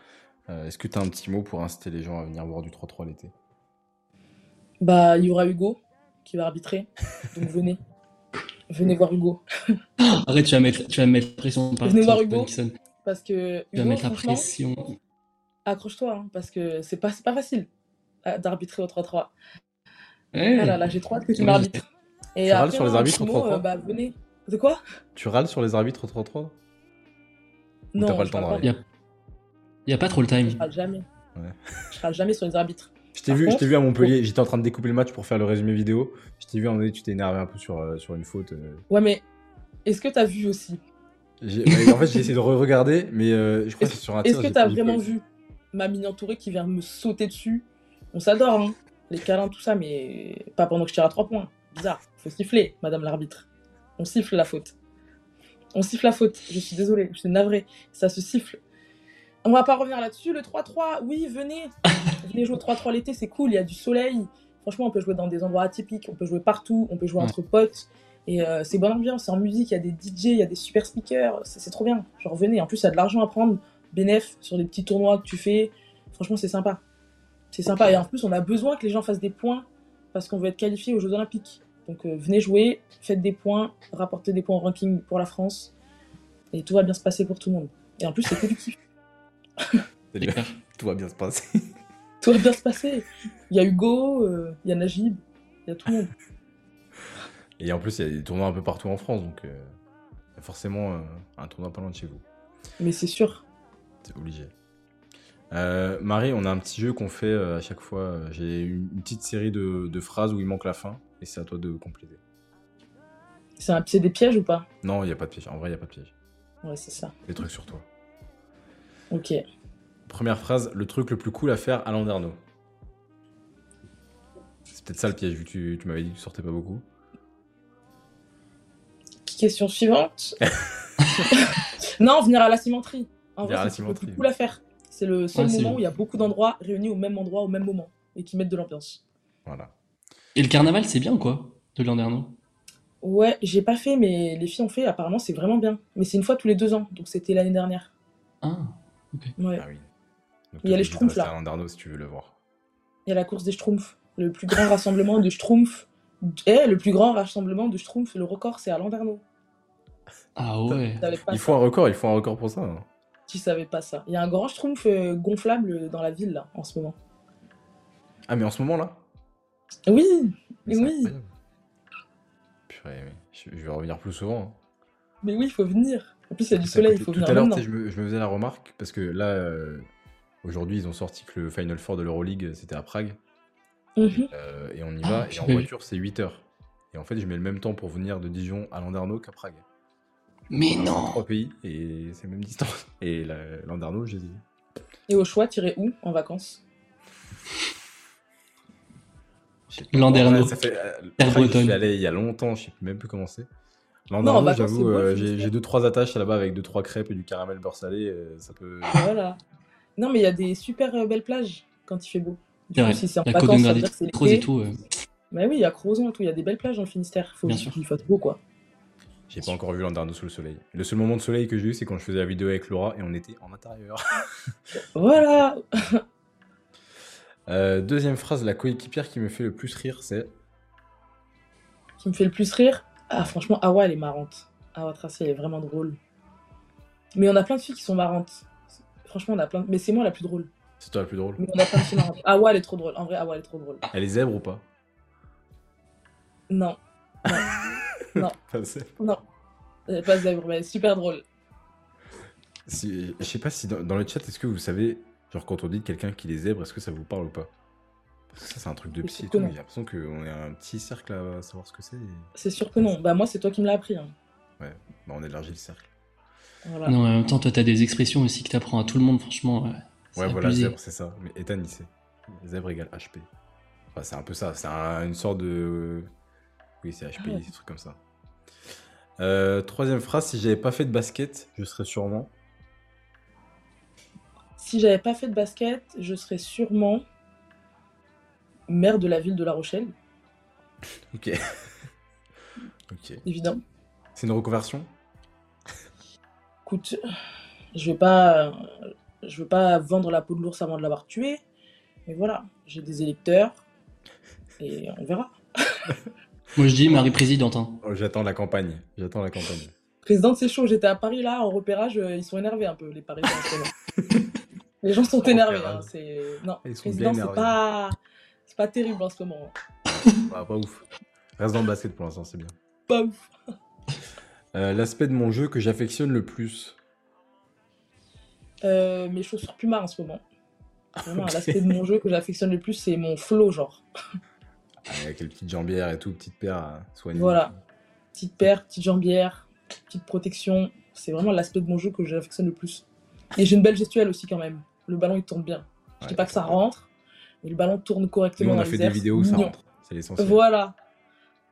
Euh, Est-ce que tu as un petit mot pour inciter les gens à venir voir du 3-3 l'été? Bah, il y aura Hugo qui va arbitrer. Donc venez. *laughs* Venez voir Hugo. Arrête, tu vas mettre, tu vas mettre pression par Venez voir Hugo. Nixon. Parce que Tu vas mettre la pression. accroche-toi. hein, parce que c'est pas, c'est pas facile euh, d'arbitrer au 3-3. Ouais. Ah là là, j'ai trop hâte que tu Ouais, m'arbitres. Et Tu râles après, sur les un arbitres au mot, 3-3? euh, Bah, venez. De quoi? Tu râles sur les arbitres au 3-3 Non, t'as pas le temps de râle râler. Y a, y a pas trop le time. Je râle jamais. Ouais. Je râle jamais sur les arbitres. Je t'ai vu, je contre, t'ai vu à Montpellier, j'étais en train de découper le match pour faire le résumé vidéo. Je t'ai vu à un moment donné, tu t'es énervé un peu sur, euh, sur une faute. euh. Ouais, mais est-ce que t'as vu aussi? Bah, en fait, j'ai essayé de re-regarder, mais euh, je crois que c'est sur un. Est-ce que t'as vraiment vu ma mini entourée qui vient me sauter dessus? On s'adore, hein Les câlins, tout ça, mais pas pendant que je tire à 3 points. Bizarre. Faut siffler, madame l'arbitre. On siffle la faute. On siffle la faute. Je suis désolée, je suis navrée. Ça se siffle. On va pas revenir là-dessus. Le 3-3, oui, venez. venez jouer au 3-3 l'été, c'est cool. Il y a du soleil. Franchement, on peut jouer dans des endroits atypiques. On peut jouer partout. On peut jouer entre potes. Et euh, c'est bonne ambiance. C'est en musique. Il y a des DJ, il y a des super speakers. C'est trop bien. Genre, venez. En plus, il y a de l'argent à prendre. Bénéf sur les petits tournois que tu fais. Franchement, c'est sympa. C'est sympa. Et en plus, on a besoin que les gens fassent des points parce qu'on veut être qualifié aux Jeux Olympiques. Donc, euh, venez jouer, faites des points, rapportez des points au ranking pour la France. Et tout va bien se passer pour tout le monde. Et en plus, c'est bien. *laughs* Tout va bien se passer. Tout va bien se passer. Il y a Hugo, euh, il y a Najib, il y a tout le monde. Et en plus, il y a des tournois un peu partout en France, donc euh, il y a forcément euh, un tournoi pas loin de chez vous. Mais c'est sûr. C'est obligé. Euh, Marie, on a un petit jeu qu'on fait euh, à chaque fois. Euh, J'ai une, petite série de, de phrases où il manque la fin, et c'est à toi de compléter. C'est un- c'est des pièges ou pas? Non, il n'y a pas de piège. En vrai, il n'y a pas de piège. Ouais, c'est ça. Des trucs sur toi. Ok. Première phrase, le truc le plus cool à faire à Landerneau. C'est peut-être ça le piège, vu que tu, tu m'avais dit que tu sortais pas beaucoup. Question suivante. *laughs* *laughs* non, venir à la cimenterie. En vrai, la c'est cool à faire. C'est le seul Ouais, moment où il y a beaucoup d'endroits réunis au même endroit, au même moment, et qui mettent de l'ambiance. Voilà. Et le carnaval, c'est bien ou quoi De Landerneau Ouais, j'ai pas fait, mais les filles ont fait. Apparemment, c'est vraiment bien. Mais c'est une fois tous les deux ans, donc c'était l'année dernière. Ah, Ouais. Ah oui. Donc, Il y a les Schtroumpfs, là. à si tu veux le voir. Il y a la course des Schtroumpfs, le plus grand rassemblement de Schtroumpfs. Eh, le plus grand rassemblement de Schtroumpfs, le record, c'est à Landerneau. ah ouais. Il ça faut un record, il faut un record pour ça. hein. Tu savais pas ça. Il y a un grand Schtroumpf euh, gonflable dans la ville, là, en ce moment. Ah, mais en ce moment là? Oui, Mais oui. Purée, mais je, je vais revenir plus souvent. hein. mais oui, il faut venir. En plus, il y a du soleil, il faut Tout venir à l'heure, me, je me faisais la remarque parce que là, euh, aujourd'hui, ils ont sorti que le Final Four de l'Euroleague, c'était à Prague. Mhm. Euh, et on y Ah, va, et en voiture, c'est 8 heures. Et en fait, je mets le même temps pour venir de Dijon à Landerneau qu'à Prague. Mais non Trois pays, et c'est même distance. *laughs* Et la- Landerneau, j'ai dit. Et au choix, tirer où en vacances? Ouais, ça fait, euh, Prague, Je suis allé il y a longtemps, je sais même plus comment c'est. vacances, j'avoue, euh, j'ai Finistère. j'ai deux trois attaches là-bas avec deux trois crêpes et du caramel beurre salé. euh, ça peut. Voilà. Non, mais il y a des super euh, belles plages quand il fait beau. Du C'est coup, vrai. si c'est en vacances, ça veut dire que c'est et tout. euh. Mais oui, il y a Crozon et tout. Il y a des belles plages dans le Finistère. Faut Bien sûr. qu'il fasse beau, quoi. J'ai pas encore vu Landerneau sous le soleil. Le seul moment de soleil que j'ai eu, c'est quand je faisais la vidéo avec Laura et on était en intérieur. *laughs* Voilà. *laughs* Euh, deuxième phrase, la coéquipière qui me fait le plus rire, c'est. Qui me fait le plus rire. Ah, franchement, Awa, elle est marrante. Awa Tracy, elle est vraiment drôle. Mais on a plein de filles qui sont marrantes. Franchement, on a plein de... Mais c'est moi la plus drôle. C'est toi la plus drôle. Mais on a plein de filles marrantes. Awa, elle est trop drôle. En vrai, Awa, elle est trop drôle. Elle est zèbre ou pas? Non. *laughs* Non. Pas zèbre. Non. Elle est pas zèbre, mais elle est super drôle. Si- Je sais pas si dans, dans le chat, est-ce que vous savez, genre quand on dit de quelqu'un qu'il est zèbre, est-ce que ça vous parle ou pas? Ça, c'est un truc de psy et sûr tout, que j'ai l'impression qu'on est un petit cercle à savoir ce que c'est. et- C'est sûr que non. Bah moi, c'est toi qui me l'as appris. hein. Bah, on élargit le cercle. Voilà. Non, en même temps, toi, t'as des expressions aussi que t'apprends à tout le monde, franchement. ouais, Ouais, voilà, zèbre, c'est ça. Mais Ethan, il sait. Zèbre égale HP. Enfin, c'est un peu ça. C'est un- une sorte de. Oui, c'est HPI, Ah ouais. des trucs comme ça. Euh, troisième phrase si j'avais pas fait de basket, je serais sûrement. Si j'avais pas fait de basket, je serais sûrement maire de la ville de La Rochelle, Ok. *laughs* ok. évidemment. C'est une reconversion? Écoute, je vais pas, je veux pas vendre la peau de l'ours avant de l'avoir tué, mais voilà, j'ai des électeurs et on verra. *laughs* Moi, je dis Marie Présidente. hein. Oh, J'attends la campagne. J'attends la campagne. Présidente, c'est chaud. J'étais à Paris là, en repérage, euh, ils sont énervés un peu, les Parisiens. *laughs* les gens sont énervés. hein, c'est non, Ils sont président, c'est pas, c'est pas terrible en ce moment. Ah, pas ouf. Reste dans le basket pour l'instant, c'est bien. Pas ouf. Euh, L'aspect de mon jeu que j'affectionne le plus. Euh, mes chaussures Puma en ce moment. Vraiment, l'aspect de mon jeu que j'affectionne le plus, c'est mon flow, genre. Avec les petites jambières et tout, petite paire soignée. Voilà. Petite paire, petite jambière, petite protection. C'est vraiment l'aspect de mon jeu que j'affectionne le plus. Et j'ai une belle gestuelle aussi quand même. Le ballon il tourne bien. Je dis Ouais, pas que ça rentre, mais le ballon tourne Nous, correctement on dans a les fait des vidéos où ça rentre. C'est l'essentiel. Voilà.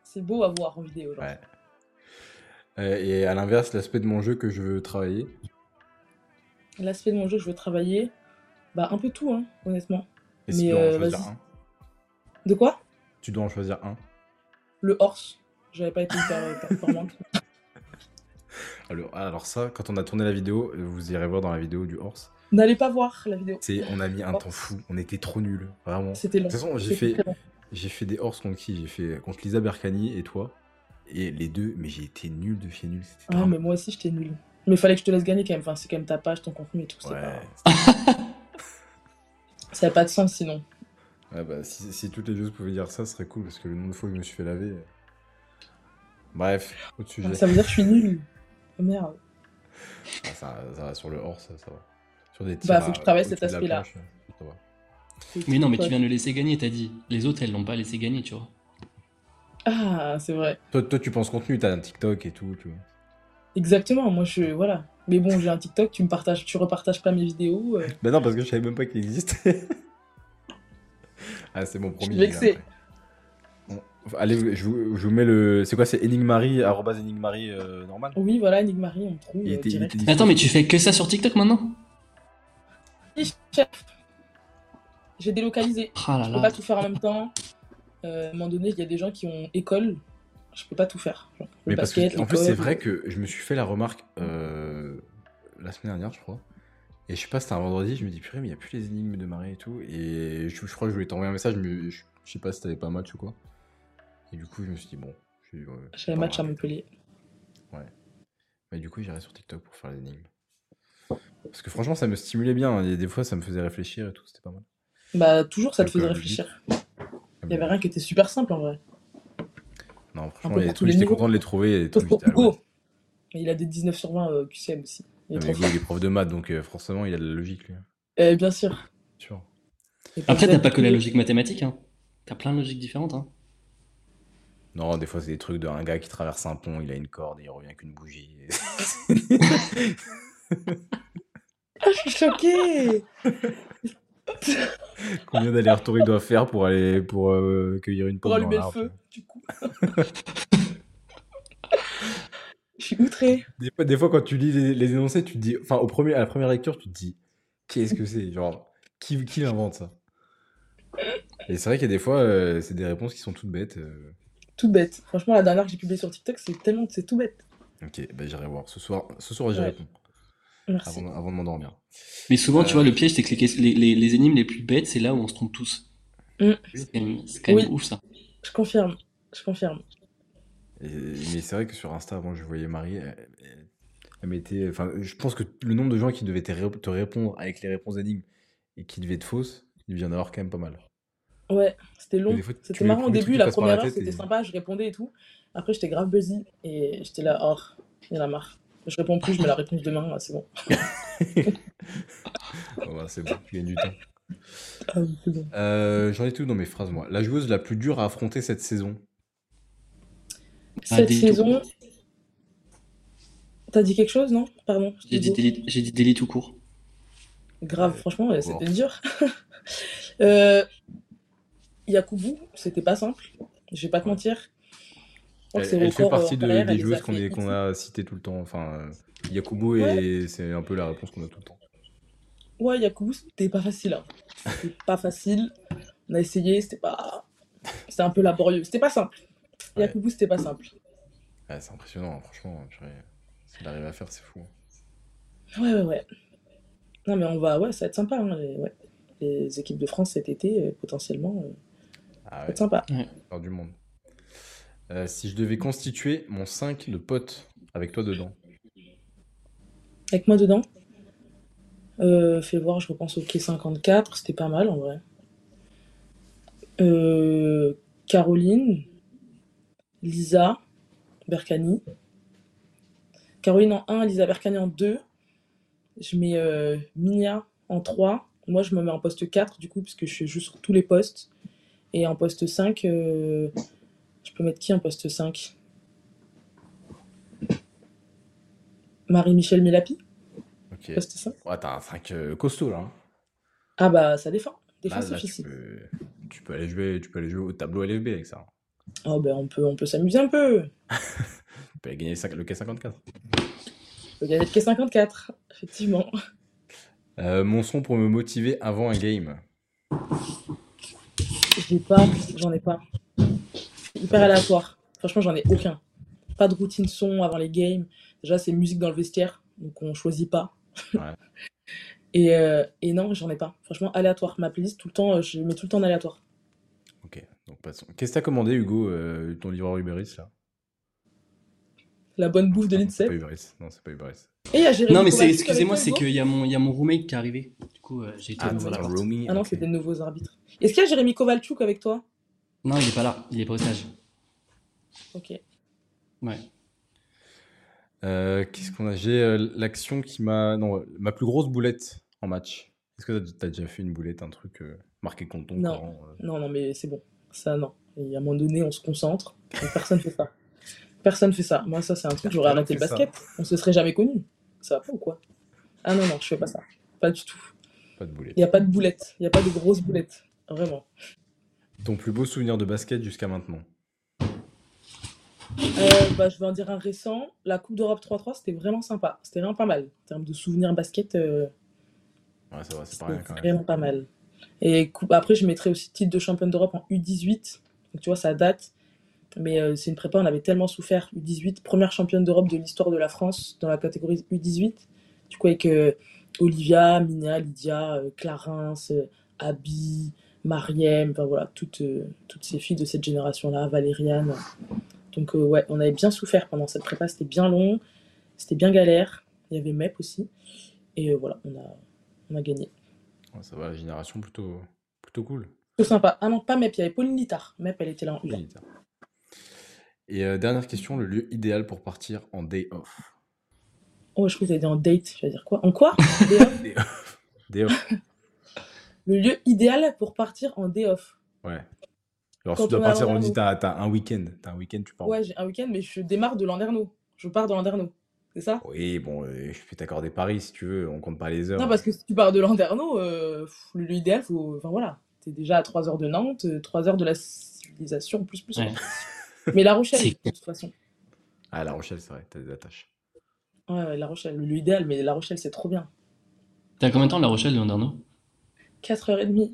C'est beau à voir en vidéo. genre. Ouais. Euh, et à l'inverse, l'aspect de mon jeu que je veux travailler. L'aspect de mon jeu que je veux travailler, bah un peu tout, hein, honnêtement. Et si Mais, tu dois en euh, choisir vas-y. un De quoi? Tu dois en choisir un. Le horse. J'avais pas été hyper performante. *laughs* *laughs* Alors, alors ça, quand on a tourné la vidéo, euh, vous irez voir dans la vidéo du horse. N'allez pas voir la vidéo. C'est, on a mis un Horse. temps fou. On était trop nuls, vraiment. C'était long. De toute façon, j'ai fait, j'ai fait des horses contre qui? J'ai fait contre Lisa Berkani et toi. Et les deux, mais j'ai été nul de chez nul. Ah, mais moi aussi, j'étais nulle. Mais fallait que je te laisse gagner quand même. Enfin, c'est quand même ta page, ton contenu et tout. c'est Ouais. pas- *laughs* Ça n'a pas de sens sinon. Ouais, bah, si, si toutes les joueuses pouvaient dire ça, ce serait cool parce que le nombre de fois où je me suis fait laver. euh. Bref, autre sujet. Ça veut dire que je suis nulle. Oh, merde. Ah, ça, ça va sur le hors, ça, ça va. Sur des Bah, faut que je travaille au-dessus cet aspect-là. va. Mais non, mais tu viens de le laisser gagner, t'as dit. Les autres, elles l'ont pas laissé gagner, tu vois. Ah, c'est vrai. Toi, toi, tu penses contenu, t'as un TikTok et tout, tu vois. Exactement. Moi, je. Voilà. Mais bon, j'ai un TikTok, tu me partages, tu repartages pas mes vidéos. euh. Bah non, parce que je savais même pas qu'il existait. *laughs* ah, c'est mon premier. suis vexé. Bon, allez, je vous, je vous mets le. C'est quoi C'est Enigmari, arrobase Enigmari euh, normal? Oui, voilà, Enigmarie, on trouve. Il euh, était, il direct. était dispo. Attends, mais tu fais que ça sur TikTok maintenant? Oui, chef. J'ai délocalisé. Ah là Je peux là. pas tout faire en même temps. Euh, à un moment donné, il y a des gens qui ont école. Je peux pas tout faire. Genre, le Mais parce basket, que, en plus, c'est vrai que je me suis fait la remarque euh, la semaine dernière, je crois. Et je sais pas, c'était un vendredi, je me dis, purée, mais il n'y a plus les énigmes de Marie et tout. Et je, je crois que je voulais t'envoyer un message, mais je, je sais pas si t'avais pas match ou quoi. Et du coup, je me suis dit, bon. je vais, euh, J'avais pas match à Montpellier. Mais du coup, j'irai sur TikTok pour faire les énigmes. Parce que franchement, ça me stimulait bien. Et des fois, ça me faisait réfléchir et tout, c'était pas mal. Bah, toujours, ça te faisait réfléchir. Il y avait rien qui était super simple en vrai. Non, Un franchement, il y a tous les j'étais content de les trouver. Sauf pour ouais. Il a des 19 sur 20 euh, QCM aussi. Il est mais trop Hugo, il est prof de maths, donc euh, forcément, il a de la logique, lui. Euh, bien sûr. Après, t'as pas que la que- logique mathématique, hein. T'as plein de logiques différentes, hein. Non, des fois, c'est des trucs d'un gars qui traverse un pont, il a une corde et il revient avec une bougie. *laughs* Ah, je suis choquée *laughs* *laughs* Combien d'allers-retours il doit faire pour aller pour euh, cueillir une Pour pomme dans allumer le l'arbre feu, du coup. *laughs* Je suis outrée. des fois, des fois, quand tu lis les, les énoncés, tu te dis, enfin, au premier, à la première lecture, tu te dis, qu'est-ce que c'est Genre, qui, qui invente ça? Et c'est vrai qu'il y a des fois, euh, c'est des réponses qui sont toutes bêtes. euh. Toute bête. Franchement, la dernière que j'ai publiée sur TikTok, c'est tellement. C'est tout bête. Ok, bah, j'irai voir. Ce soir, ce soir j'y Ouais. réponds. Merci. Avant, avant de m'endormir. Mais souvent, tu Euh. vois, le piège, c'est que les, les, les- les énigmes les plus bêtes, c'est là où on se trompe tous. Mm. C'est quand même, c'est quand même Oui. ouf, ça. Je confirme. Je confirme. Et- mais c'est vrai que sur Insta, avant, je voyais Marie, elle, elle- elle mettait. Enfin, je pense que le nombre de gens qui devaient te, ré- te répondre avec les réponses d'énigmes et qui devaient être fausses, il vient d'avoir quand même pas mal. Ouais, c'était long. C'était marrant au début, la première heure c'était et- sympa, je répondais et tout. Après j'étais grave busy et j'étais là, oh, il y en a marre. Je réponds plus, je mets la réponse demain, c'est bon. Bon, *laughs* bah, c'est bon, tu gagnes du temps. Ah bon. Euh, J'en ai tout dans mes phrases, moi. La joueuse la plus dure à affronter cette saison. Cette saison, t'as dit quelque chose, non? Pardon, J'ai dit délit, j'ai dit délit tout court. Grave, Ouais, franchement, bon. c'était dur. *laughs* Euh, Yakubu, c'était pas simple. Je vais pas te Ouais. mentir. Elle, fait partie de- des a joueuses qu'on a citées tout le temps. Enfin, euh, Yakubu, Ouais. et c'est un peu la réponse qu'on a tout le temps. Ouais, Yakubu, c'était pas facile. hein. C'était pas facile. On a essayé, c'était pas. C'était un peu laborieux. C'était pas simple. Ouais. Yakubu, c'était pas simple. Ouais, c'est impressionnant, hein, franchement. purée. Ce qu'il arrive à faire, c'est fou. Ouais, ouais, ouais. Non, mais on va. Ouais, ça va être sympa. hein, les... ouais. les équipes de France cet été, euh, potentiellement, euh, ça Ah va ouais, être sympa. du monde. Euh, si je devais constituer mon 5 de potes avec toi dedans. Avec moi dedans, euh, fais voir, je repense au quai 54, c'était pas mal en vrai. Euh, Caroline, Lisa, Berkani. Caroline en 1, Lisa Berkani en 2. Je mets euh, Minia en 3. Moi, je me mets en poste 4 du coup, puisque je joue sur tous les postes. Et en poste 5, euh, je peux mettre qui en poste 5 Marie-Michel Mélapi, Ok. poste 5. Ouais, t'as un 5 costaud là. hein. Ah bah ça défend. Là, Défense là, tu, peux, tu, peux aller jouer, tu peux aller jouer au tableau LFB avec ça. Oh ben on peut, on peut s'amuser un peu. *laughs* Tu peux aller gagner le cinq- le K54. On peut gagner le quai 54, effectivement. Euh, mon son pour me motiver avant un game. J'ai pas, j'en ai pas. Hyper aléatoire. Franchement, j'en ai aucun. Pas de routine son avant les games. Déjà, c'est musique dans le vestiaire, donc on choisit pas. Ouais. *laughs* Et, euh, et non, j'en ai pas. Franchement, aléatoire. Ma playlist, tout le temps, euh, je mets tout le temps en aléatoire. Ok, donc passons. Qu'est-ce que t'as commandé, Hugo, euh, ton livreur Uber Eats là? La bonne bouffe de non, l'INSEP. Non, c'est pas Uber Eats. Et il y a Jérémy Non, mais c'est, excusez-moi, c'est qu'il y a mon, il y a mon roommate qui est arrivé. Du coup, euh, j'ai été Ah. Ah non, ok. c'était de nouveaux arbitres. Est-ce qu'il y a Jérémy Kovalchuk avec toi? Non, il est pas là. Il est pas au stage. Ok. Ouais. Euh, Qu'est-ce qu'on a? J'ai euh, l'action qui m'a. Non, euh, ma plus grosse boulette en match. Est-ce que t'as as déjà fait une boulette, un truc euh, marqué contre ton Non. euh? Non, non, mais c'est bon. Ça, non. Et à un moment donné, on se concentre. et personne fait ça. Personne fait ça. Moi, ça, c'est un truc, j'aurais arrêté le fait ça. basket. On se serait jamais connus. Ça va pas ou quoi? Ah non, non, je fais pas ça. Pas du tout. Pas de boulette. Il n'y a pas de boulettes. Il n'y a pas de grosses boulettes. Vraiment. Ton plus beau souvenir de basket jusqu'à maintenant Euh, bah, je vais en dire un récent. La Coupe d'Europe 3-3, c'était vraiment sympa. C'était vraiment pas mal. En termes de souvenirs basket, euh, Ouais, ça va, c'est pas c'était rien quand même. vraiment pas mal. Et coupe- après, je mettrais aussi titre de championne d'Europe en U18. Donc, tu vois, ça date. Mais euh, c'est une prépa, on avait tellement souffert. U18, première championne d'Europe de l'histoire de la France dans la catégorie U18. Du coup, avec euh, Olivia, Mina, Lydia, euh, Clarence, euh, Abby, Mariem, enfin voilà, toutes, euh, toutes ces filles de cette génération-là, Valériane. Donc, euh, ouais, on avait bien souffert pendant cette prépa. C'était bien long, c'était bien galère. Il y avait MEP aussi. Et euh, voilà, on a, on a gagné. Ouais, ça va, la génération plutôt, plutôt cool. Plutôt sympa. Ah non, pas MEP, il y avait Pauline Littard. MEP, elle était là en U. Et euh, dernière question, le lieu idéal pour partir en day off? Oh, je crois que t'avais dit en date. Je vais dire quoi? En quoi? *laughs* *laughs* Day off Day off. Day off, Le lieu idéal pour partir en day off. ouais. Alors, Quand si tu dois partir, on dit t'as t'as un week-end. T'as un week-end, tu pars. Ouais, j'ai un week-end, mais je démarre de Landerneau. Je pars de Landerneau. C'est ça? Oui, bon, euh, je peux t'accorder Paris si tu veux, on compte pas les heures. Non, parce que si tu pars de Landerneau, euh, le lieu idéal, faut. Enfin voilà. T'es déjà à 3 heures de Nantes, 3 heures de la civilisation, plus, plus. Ouais. *laughs* Mais La Rochelle, C'est- de toute façon. Ah, La Rochelle, c'est vrai, t'as des attaches. Ouais, La Rochelle, le lieu idéal, mais La Rochelle, c'est trop bien. T'as combien de temps La Rochelle de Landerneau? 4h30.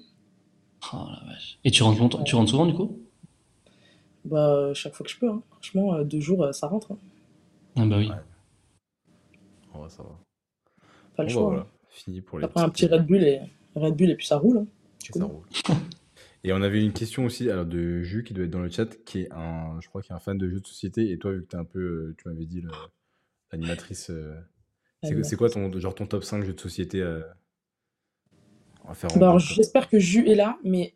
Oh la vache. Et tu rentres longtemps, tu rentres souvent du coup? Bah, chaque fois que je peux, hein. franchement, euh, deux jours, euh, ça rentre. hein. Ah bah oui. Ouais. Ça va. Pas le Bon, bah, choix. voilà, hein. fini pour les Après un petites- petit Red Bull et Red Bull et puis ça roule. hein. Et ça roule. *laughs* Et on avait une question aussi alors de Jus qui doit être dans le chat, qui est un, je crois, qui est un fan de jeux de société. Et toi, vu que t'es un peu, euh, tu m'avais dit le- l'animatrice, euh, c'est quoi ton genre ton top 5 jeux de société euh, à faire en Bah, alors, j'espère que Jus est là, mais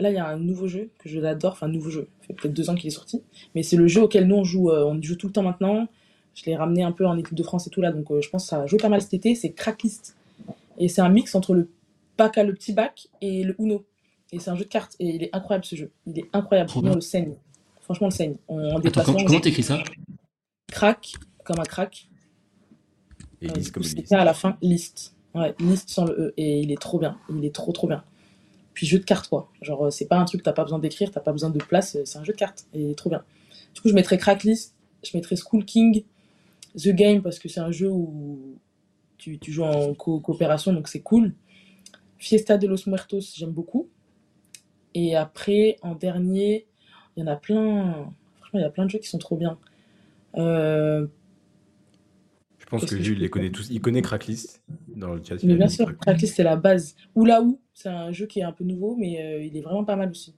là il y a un nouveau jeu que je l'adore, enfin nouveau jeu, ça fait peut-être deux ans qu'il est sorti, mais c'est le jeu auquel nous on joue, euh, on joue tout le temps maintenant. Je l'ai ramené un peu en équipe de France et tout là, donc euh, je pense que ça va jouer pas mal cet été. C'est Cracklist et c'est un mix entre le bac à le petit bac et le Uno. Et c'est un jeu de cartes. Et il est incroyable ce jeu. Il est incroyable. Trop on bien. le saigne. Franchement, on le saigne. En Attends, déplacement, comment comment t'écris ça? crack, comme un crack. Et Euh, liste comme c'est à la fin, liste. Ouais, liste sans le E. Et il est trop bien. Il est trop, trop bien. Puis jeu de cartes, quoi. Genre, euh, c'est pas un truc t'as pas besoin d'écrire, t'as pas besoin de place. euh, C'est un jeu de cartes. Et il est trop bien. Du coup, je mettrais crack list. Je mettrais School King. The Game, parce que c'est un jeu où tu, joues en co- coopération, donc c'est cool. Fiesta de los Muertos, j'aime beaucoup. Et après, en dernier, il y en a plein. Franchement, il y a plein de jeux qui sont trop bien. Euh, pense Qu'est-ce que que Jules je les connaît tous. Il connaît Cracklist dans le chat. Mais bien sûr, Cracklist. C'est la base. Oulaou, c'est un jeu qui est un peu nouveau, mais euh, il est vraiment pas mal aussi.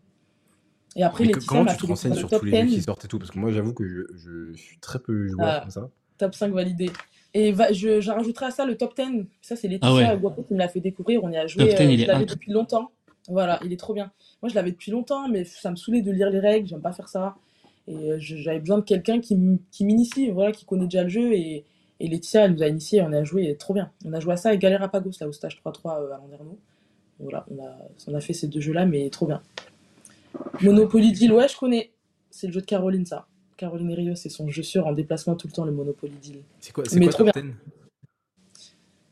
Et après, Mais Laetitia comment tu te renseignes sur le tous top les jeux 10, qui sortent et tout? Parce que moi, j'avoue que je, je suis très peu joueur Ah. comme ça. top 5 validé. Et va, je, j'en rajouterai à ça le top 10. Ça, c'est Ah Laetitia ouais. Guapo qui me l'a fait découvrir. On y a joué, Top 10, euh, il je l'avais depuis longtemps. Voilà, il est trop bien. Moi, je l'avais depuis longtemps, mais ça me saoulait de lire les règles. J'aime pas faire ça. Et euh, je- j'avais besoin de quelqu'un qui, qui m'initie, voilà, qui connaît déjà le jeu. Et, et Laetitia, elle nous a initié, on a joué, trop bien. On a joué à ça et Galera Pagos, là, au stage 3-3 euh, à Landerneau. Voilà, on a, on a fait ces deux jeux-là, mais trop bien. Monopoly Deal, ouais, je connais. C'est le jeu de Caroline, ça. Caroline Rio, c'est son jeu sûr en déplacement tout le temps, le Monopoly Deal. C'est quoi, c'est Mais quoi trop top 10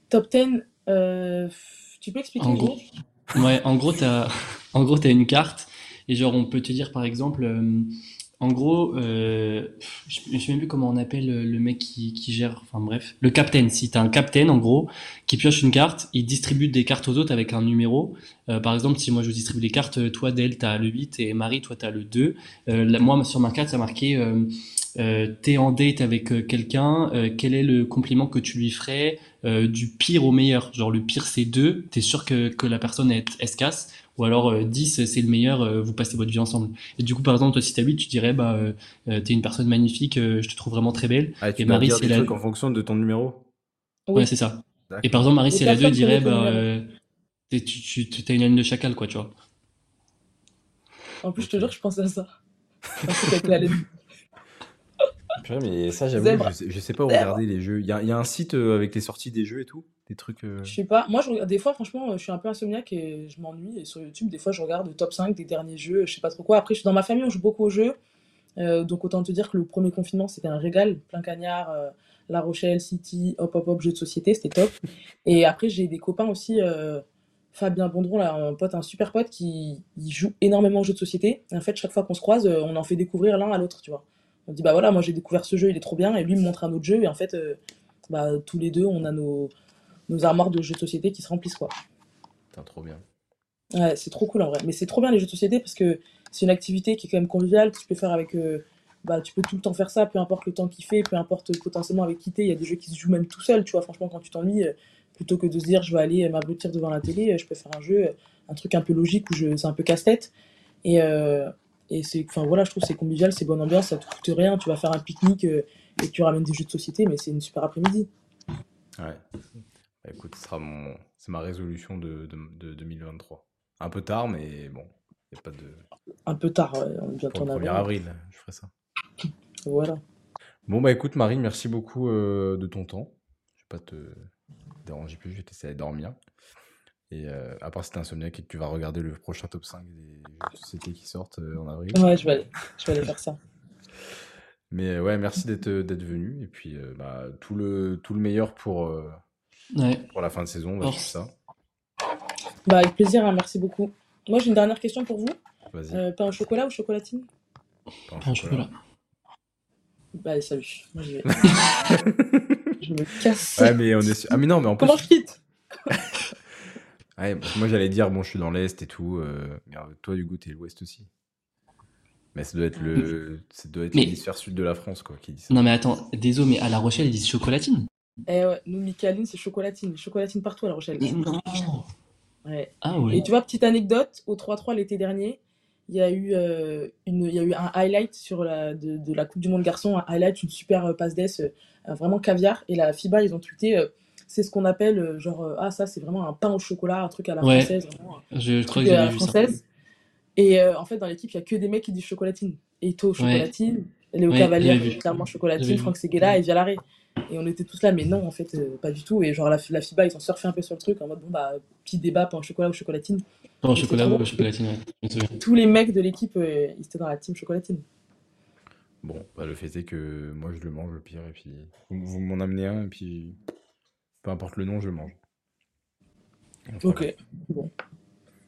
Top 10, euh, tu peux expliquer En gros, ouais, en gros, t'as, *laughs* en gros, t'as une carte et genre, on peut te dire par exemple, euh, en gros, euh, je, je sais même plus comment on appelle le, le mec qui, gère, enfin bref, le captain. Si t'as un captain, en gros, qui pioche une carte, il distribue des cartes aux autres avec un numéro. Euh, par exemple, si moi je distribue les cartes, toi, Del, t'as le 8 et Marie, toi, t'as le 2. Euh, là, moi, sur ma carte, ça marqué euh, t'es en date avec euh, quelqu'un, euh, quel est le compliment que tu lui ferais euh, du pire au meilleur? Genre le pire c'est 2, t'es sûr que, que la personne est escasse, ou alors euh, 10 c'est le meilleur, euh, vous passez votre vie ensemble. Et du coup par exemple toi si t'as 8 tu dirais bah t'es une personne magnifique, euh, je te trouve vraiment très belle. Ah, tu Et Marie, c'est la- en fonction de ton numéro? Oui. Ouais c'est ça. Et par exemple Marie Les si elle a 2 personnes dirait bah euh, tu, une haine de chacal quoi tu vois. En plus, je te jure, je pensais à ça. *laughs* Un truc avec la laine. Purée, mais ça, j'avoue, je sais, je sais pas où Zèbre. regarder les jeux. Il y a, il y a un site euh, avec les sorties des jeux et tout Des trucs. euh, Je sais pas. Moi, je regarde- des fois, franchement, je suis un peu insomniaque et je m'ennuie. Et sur YouTube, des fois, je regarde le top 5 des derniers jeux, je sais pas trop quoi. Après, je suis dans ma famille, on joue beaucoup aux jeux. Euh, donc, autant te dire que le premier confinement, c'était un régal. Plein cagnard, euh, La Rochelle, City, hop, hop, hop, jeux de société, c'était top. *laughs* Et après, j'ai des copains aussi. euh, Fabien Bondron, là, un pote, un super pote qui il joue énormément aux jeux de société. Et en fait, chaque fois qu'on se croise, euh, on en fait découvrir l'un à l'autre, tu vois. On dit, bah voilà, moi j'ai découvert ce jeu, il est trop bien. Et lui me montre un autre jeu. Et en fait, euh, bah, tous les deux, on a nos, nos armoires de jeux de société qui se remplissent, quoi. Putain, trop bien. Ouais, c'est trop cool en vrai. Mais c'est trop bien les jeux de société parce que c'est une activité qui est quand même conviviale, que tu peux faire avec. euh, bah, tu peux tout le temps faire ça, peu importe le temps qu'il fait, peu importe potentiellement avec qui t'es. Il y a des jeux qui se jouent même tout seul, tu vois. Franchement, quand tu t'ennuies, euh, plutôt que de se dire je vais aller m'abrutir devant la télé, euh, je peux faire un jeu, un truc un peu logique où je... c'est un peu casse-tête. Et, euh, et c'est. Enfin voilà, je trouve c'est convivial, c'est bonne ambiance, ça te coûte rien. Tu vas faire un pique-nique euh, et tu ramènes des jeux de société, mais c'est une super après-midi. Ouais. Bah, écoute, ce sera mon... c'est ma résolution de, de, de 2023. Un peu tard, mais bon, n'y a pas de. Un peu tard, ouais, on bientôt Pour en le 1er avant. avril, je ferai ça. Voilà. Bon, bah écoute, Marie, merci beaucoup euh, de ton temps. Je vais pas te déranger plus, je vais t'essayer de dormir. Et euh, à part si t'es insomniaque et que tu vas regarder le prochain top 5 des jeux de société qui sortent euh, en avril. Ouais, je vais aller, je vais aller faire ça. *laughs* Mais euh, ouais, merci d'être d'être venu. Et puis, euh, bah, tout, le, tout le meilleur pour, euh, Ouais. pour la fin de saison. Suivre ça. Bah, avec plaisir, hein, merci beaucoup. Moi, j'ai une dernière question pour vous. Vas-y. Euh, pain au chocolat ou chocolatine? Pain au chocolat. chocolat. Bah, allez, salut. Moi, j'y vais. *laughs* je me casse. Ouais, mais on est Ah, mais non, mais en plus. Comment je quitte? Ouais, parce que moi j'allais dire, bon, je suis dans l'Est et tout. euh, mais toi, Hugo, t'es l'Ouest aussi. Mais ça doit être le, ça doit être Mais- l'hémisphère sud de la France, quoi, qui dit ça. Non mais attends, désolé mais à La Rochelle ils disent chocolatine. Eh ouais, nous, Michaeline, c'est chocolatine. Chocolatine partout à La Rochelle. Mais non. Ouais. Ah ouais. Et tu vois, petite anecdote, au 3-3 l'été dernier, il y, a eu, euh, une, il y a eu un highlight sur la, de, de la Coupe du Monde garçon, un highlight, une super euh, passe d'ess, euh, vraiment caviar. Et la FIBA, ils ont tweeté, euh, c'est ce qu'on appelle, euh, genre, euh, ah, ça, c'est vraiment un pain au chocolat, un truc à la Ouais. française. Vraiment, Je, je crois que à la ça. Et euh, en fait, dans l'équipe, il y a que des mecs qui disent chocolatine. Eto, chocolatine. Léo Oui, Cavalier, clairement chocolatine. Franck Seguela et Vialare. Et on était tous là, mais non, en fait, euh, pas du tout. Et genre, la, la FIBA, ils ont surfé un peu sur le truc en mode, bon, bah, petit débat, pain au chocolat ou chocolatine. Pas au chocolat ou chocolatine, ouais. Tous les mecs de l'équipe, euh, ils étaient dans la team chocolatine. Bon, bah, le fait est que moi je le mange le pire et puis vous, vous m'en amenez un et puis peu importe le nom, je mange. Enfin, Ok, bon.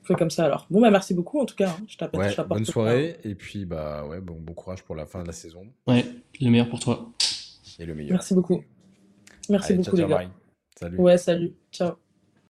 On fait comme ça alors. Bon, bah, merci beaucoup en tout cas. hein. Je t'appelle. Ouais, bonne soirée et puis bah ouais, bon, bon courage pour la fin de la saison Ouais, le meilleur pour toi. et le meilleur. Merci beaucoup. Merci Allez, beaucoup, ciao, ciao, les gars. bye. Salut. Ouais, salut. Ciao.